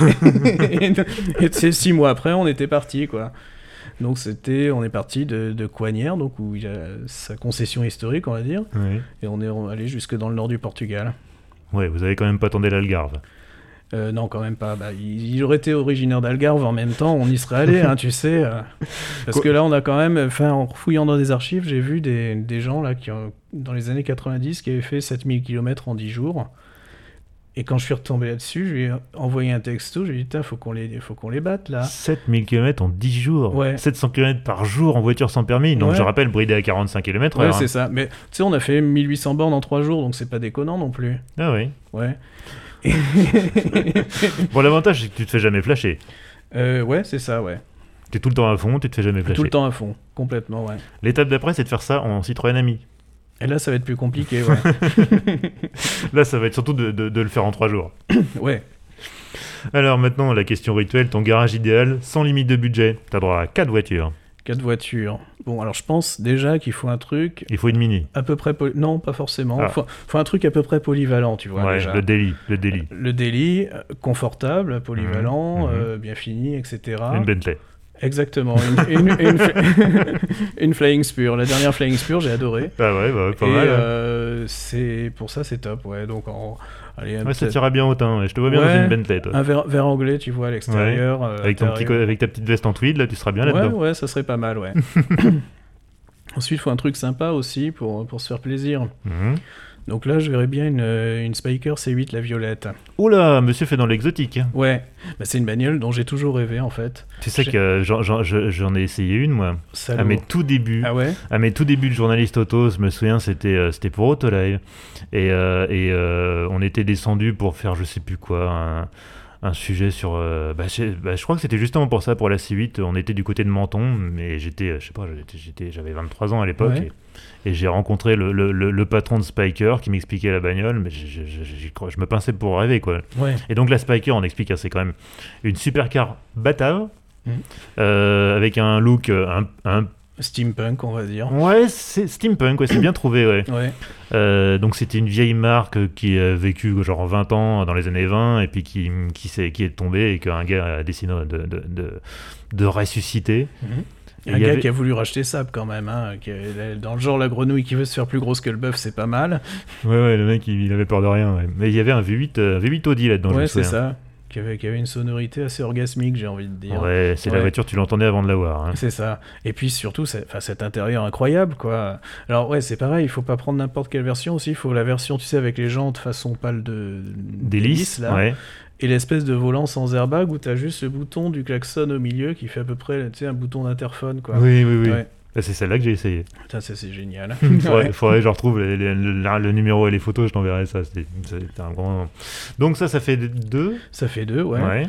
et et tu sais, six mois après, on était parti, quoi. Donc, c'était. On est parti de, de Coignères, donc où il a sa concession historique, on va dire. Oui. Et on est allé jusque dans le nord du Portugal. Ouais, vous avez quand même pas tendu l'Algarve. Euh, non, quand même pas. Bah, il, il aurait été originaire d'Algarve en même temps, on y serait allé, hein, tu sais. euh. parce Quoi- que là, on a quand même, enfin, en fouillant dans des archives, j'ai vu des, des gens là qui ont, dans les années 90 qui avaient fait 7000 km en 10 jours. Et quand je suis retombé là-dessus, je lui ai envoyé un texto, je lui ai dit, Putain, faut qu'on les, faut qu'on les batte là. 7000 km en 10 jours. Ouais. 700 km par jour en voiture sans permis. Donc Ouais. je rappelle, bridé à 45 km Ouais, heure. c'est hein. ça. Mais tu sais, on a fait 1800 bornes en 3 jours, donc c'est pas déconnant non plus. Ah oui. Ouais. Bon, l'avantage, c'est que tu te fais jamais flasher. Euh, ouais, c'est ça, ouais. Tu es tout le temps à fond, tu te fais jamais flasher. Tout le temps à fond, complètement, ouais. L'étape d'après, c'est de faire ça en Citroën Ami. Et là, ça va être plus compliqué, ouais. Là, ça va être surtout de, de- de le faire en 3 jours. ouais. Alors maintenant, la question rituelle, ton garage idéal, sans limite de budget. T'as droit à 4 voitures. Quatre voitures. Bon, alors je pense déjà qu'il faut un truc Il faut une mini. à peu près... poly- Non, pas forcément. Ah. Faut, faut un truc à peu près polyvalent, tu vois, ouais, déjà. le délit, le délit. Le daily, euh, confortable, polyvalent, Mhm, mhm. euh, bien fini, etc. Une Bentley. Exactement. Une, une, une, une Flying Spur. La dernière Flying Spur, j'ai adoré. Ah ouais, bah, ouais, pas Et mal. hein. euh, c'est pour ça, c'est top. Ouais, donc en, allez, Ouais, ça tira bien au teint. ouais. Je te vois bien Ouais. dans une Bentley, toi. un verre, anglais, tu vois, à l'extérieur. euh, Avec, avec ta petite veste en tweed, là, tu seras bien Ouais, là-dedans. ouais, ça serait pas mal, ouais. Ensuite, il faut un truc sympa aussi pour, pour se faire plaisir. Mhm. Donc là, je verrais bien une, euh, une Spiker C8, la violette. Oula, monsieur fait dans l'exotique. hein. Ouais, bah, c'est une bagnole dont j'ai toujours rêvé en fait. Tu sais J'ai- que j'en- j'en je- j'en ai essayé une, moi. Salaud. À mes tout débuts. Ah ouais? À mes tout débuts de journaliste auto, je me souviens, c'était euh, c'était pour Autolive. Et, euh, et euh, on était descendu pour faire je sais plus quoi, un, un sujet sur. euh, bah, je, bah, je crois que c'était justement pour ça, pour la C8. On était du côté de Menton, mais j'étais, je sais pas, j'avais 23 ans à l'époque. Ouais. Et, j'ai rencontré le, le- le- le patron de Spiker qui m'expliquait la bagnole, mais je, je- je- me pinçais pour rêver, quoi. Ouais. Et donc la Spiker, on explique, hein, c'est quand même une supercar batave. Mhm. euh, avec un look euh, un, un Steampunk, on va dire. Ouais, c'est steampunk, ouais, c'est bien trouvé, ouais. Ouais. Euh, donc c'était une vieille marque qui a vécu genre 20 ans dans les années 20 et puis qui, qui, s'est- qui est tombée et qu'un gars a décidé de, de, de, de ressusciter. Et Un gars avait- qui a voulu racheter Saab quand même. Hein, dans le genre, la grenouille qui veut se faire plus grosse que le bœuf, c'est pas mal. Ouais, ouais, le mec il, il avait peur de rien. ouais. Mais il y avait un V8, euh, V8 Audi là-dedans, ouais, c'est ça. Qui avait, qui avait une sonorité assez orgasmique, j'ai envie de dire. Ouais, c'est la voiture, tu l'entendais avant de l'avoir. Hein. C'est ça. Et puis surtout, cet intérieur incroyable, quoi. Alors ouais, c'est pareil, il faut pas prendre n'importe quelle version aussi. Il faut la version, tu sais, avec les jantes façon pâle de Délice, là. ouais. Et l'espèce de volant sans airbag où t'as juste le bouton du klaxon au milieu qui fait à peu près, un bouton d'interphone, quoi. Oui, oui, oui. Ouais. C'est celle-là que j'ai essayé. Putain, ça c'est génial. faudrait, Ouais. faudrait que je retrouve les- les- le, le numéro et les photos, je t'enverrai ça. C'était un grand. Donc ça, ça fait deux? Ça fait deux, ouais. Ouais.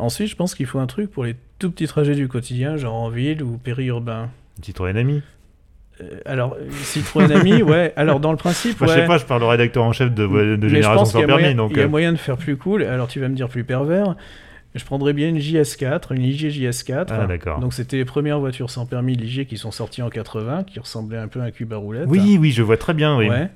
Ensuite, je pense qu'il faut un truc pour les tout petits trajets du quotidien, genre en ville ou périurbain. Citroën Ami. Euh, alors, euh, Citroën Ami, ouais. Alors, dans le principe, Moi, ouais. je sais pas, je parle au rédacteur en chef de, de Mais je Génération sans permis. moyen, donc, il y a euh, moyen de faire plus cool. Alors, tu vas me dire plus pervers. Je prendrais bien une JS4, une Ligier JS4. Ah, d'accord. Donc, c'était les premières voitures sans permis Ligier qui sont sorties en 80, qui ressemblaient un peu à un cube à roulettes. Oui, oui, je vois très bien. Oui, Ouais.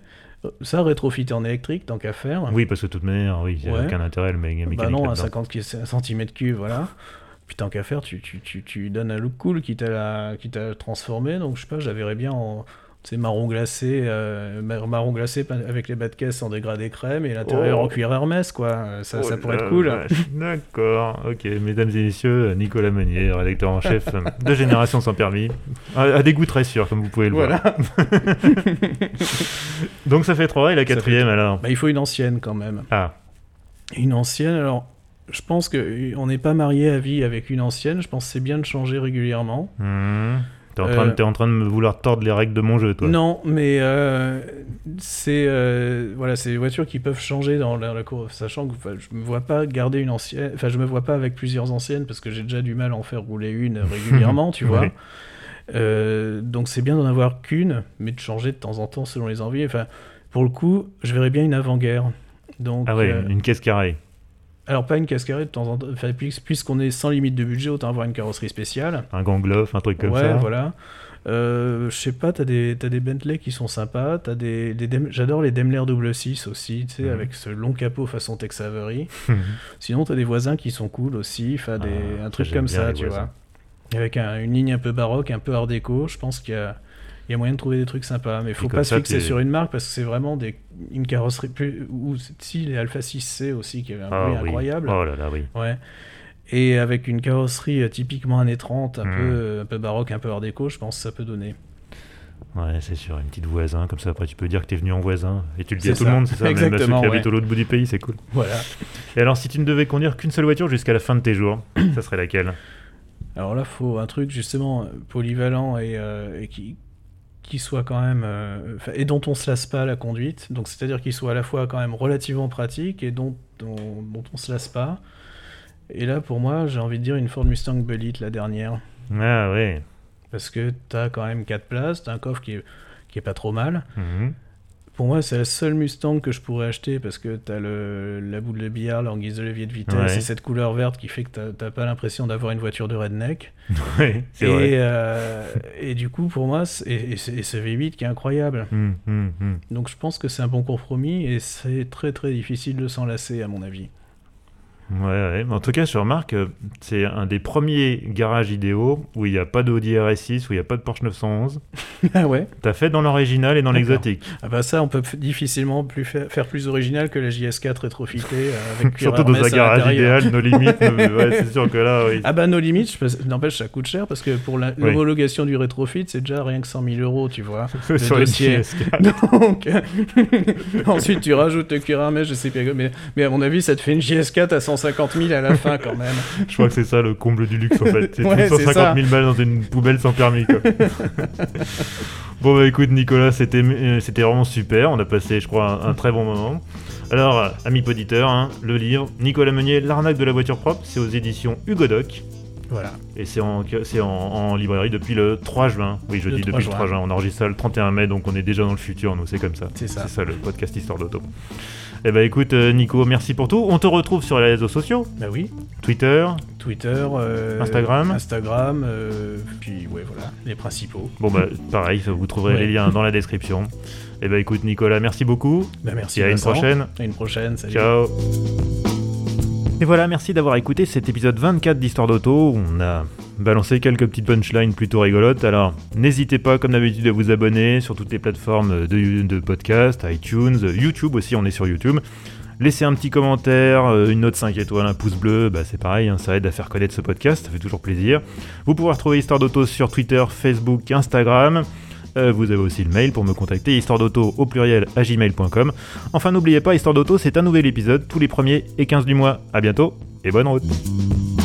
Euh, Ça, rétrofité en électrique, tant qu'à faire. oui parce que de toute manière, oui, il n'y a Ouais. aucun intérêt le mé- mécanique. Bah non, à là-dedans. 50 cm3, voilà. Puis tant qu'à faire, tu, tu, tu, tu donnes un look cool qui t'a transformé. Donc je sais pas, je la verrais bien en sais, marron glacé, euh, mar- marron glacé avec les bas de caisse en dégradé crème et l'intérieur Oh. en cuir Hermès, quoi. Euh, Ça, Oh ça pourrait la être cool. D'accord. Ok, mesdames et messieurs, Nicolas Meunier, rédacteur en chef de Génération sans permis. À, des goûts très sûrs, comme vous pouvez le Voilà. voir. Donc ça fait trois et la fait quatrième alors Bah, il faut une ancienne quand même. Ah, Une ancienne, alors je pense que on n'est pas marié à vie avec une ancienne. Je pense que c'est bien de changer régulièrement. hmm. t'es en, train de- Euh. t'es en train de me vouloir tordre les règles de mon jeu, toi. Non, mais euh, c'est euh, voilà, c'est des voitures qui peuvent changer dans la, la cour, sachant que enfin, je me vois pas garder une ancienne, enfin je me vois pas avec plusieurs anciennes parce que j'ai déjà du mal à en faire rouler une régulièrement, tu vois. Oui. Donc c'est bien d'en avoir qu'une, mais de changer de temps en temps selon les envies. Enfin, pour le coup, je verrais bien une avant-guerre. Donc, Ah ouais, une caisse carrée. Alors pas une cascarée de temps en temps. Enfin, puisqu'on est sans limite de budget, autant avoir une carrosserie spéciale. Un gangloff, un truc comme ouais, ça. voilà. Euh, je sais pas, t'as des, des Bentley qui sont sympas, t'as des, des j'adore les Daimler 6 aussi, tu sais, Mhm. avec ce long capot façon Tex Avery. Sinon, t'as des voisins qui sont cool aussi, enfin, des, Ah, un truc comme ça, tu voisins. vois. Avec un- une ligne un peu baroque, un peu art déco, je pense qu'il y a, il y a moyen de trouver des trucs sympas, mais faut comme pas se fixer sur une marque parce que c'est vraiment des, une carrosserie plus, ou si les Alpha 6C aussi qui avait un Ah bruit oui. incroyable. Oh là là, oui. Ouais. Et avec une carrosserie euh, typiquement années 30, un, Mm. peu, un peu baroque, un peu art déco, je pense que ça peut donner. Ouais, c'est sûr, une petite voisin, comme ça après tu peux dire que t'es venu en voisin. Et tu le dis à tout ça. le monde, c'est ça Même à ceux qui Exactement, habitent ouais. au l'autre bout du pays, c'est cool. Voilà. Et alors, si tu ne devais conduire qu'une seule voiture jusqu'à la fin de tes jours, ça serait laquelle? Alors là, faut un truc justement euh, polyvalent et, euh, et qui, qui soit quand même. euh, et dont on se lasse pas à la conduite. Donc c'est-à-dire qu'il soit à la fois quand même relativement pratique et dont, dont, dont on se lasse pas. Et là, pour moi, j'ai envie de dire une Ford Mustang Bullitt, la dernière. Ah ouais. Parce que t'as quand même 4 places, t'as un coffre qui est, qui est pas trop mal. Mhm. Pour moi, c'est la seule Mustang que je pourrais acheter parce que t'as le, la boule de billard guise de levier de vitesse Ouais. et cette couleur verte qui fait que t'as- t'as pas l'impression d'avoir une voiture de redneck. Ouais, c'est Et, vrai. euh, et du coup, pour moi, c'est- et, et c'est et ce V8 qui est incroyable. Hum, hum, hum. Donc je pense que c'est un bon compromis et c'est très très difficile de s'en lasser à mon avis. Ouais, ouais. Mais En tout cas, je remarque que c'est un des premiers garages idéaux où il n'y a pas d'Audi RS6, où il n'y a pas de Porsche 911. ah ouais T'as fait dans l'original et dans l'exotique. Ah bah ça, on peut difficilement plus faire, faire plus original que la JS4 rétrofitée euh, avec Surtout dans un à garage idéal, nos limites. ouais, c'est sûr que là, oui. Ah bah nos limites, n'empêche ça coûte cher parce que pour Oui. l'homologation du rétrofit, c'est déjà rien que 100 000 euros, tu vois. Sur les dossier. JS4. Donc, ensuite tu rajoutes le cuir Hermès, je sais pas, mais, mais à mon avis, ça te fait une JS4 à 150 000 à la fin quand même. Je crois que c'est ça le comble du luxe en fait. C'est Ouais, c'est 150 ça. 000 balles dans une poubelle sans permis quoi. bon bah écoute Nicolas, c'était euh, c'était vraiment super. On a passé je crois un, un très bon moment. Alors, amis auditeurs, hein, le livre Nicolas Meunier, l'arnaque de la voiture propre, c'est aux éditions Hugo Doc. Voilà. Et c'est en, en, en librairie depuis le 3 juin. Oui, je Le dis 3 depuis le 3 juin. On enregistre ça le 31 mai, donc on est déjà dans le futur, nous, c'est comme ça. C'est ça. C'est ça le podcast Histoire d'Auto. Eh ben écoute, euh, Nico, merci pour tout. On te retrouve sur les réseaux sociaux Bah oui, Twitter. Twitter, euh, Instagram. Instagram, euh, puis ouais voilà, les principaux. Bon, bah pareil, vous trouverez Ouais. les liens dans la description. Eh ben écoute, Nicolas, merci beaucoup. Bah merci. Et à une prochaine. À une prochaine. Salut. Ciao. Et voilà, merci d'avoir écouté cet épisode 24 d'Histoire d'Auto. On a balancé quelques petites punchlines plutôt rigolotes. Alors, n'hésitez pas, comme d'habitude, à vous abonner sur toutes les plateformes de, de podcast, iTunes, YouTube aussi, on est sur YouTube. Laissez un petit commentaire, euh, une note 5 étoiles, un pouce bleu, bah c'est pareil, hein, ça aide à faire connaître ce podcast, ça fait toujours plaisir. Vous pouvez retrouver Histoire d'Auto sur Twitter, Facebook, Instagram. Euh, vous avez aussi le mail pour me contacter, histoire d'auto au pluriel à gmail.com. Enfin, n'oubliez pas, Histoire d'auto, c'est un nouvel épisode tous les premiers et 15 du mois. À bientôt et bonne route.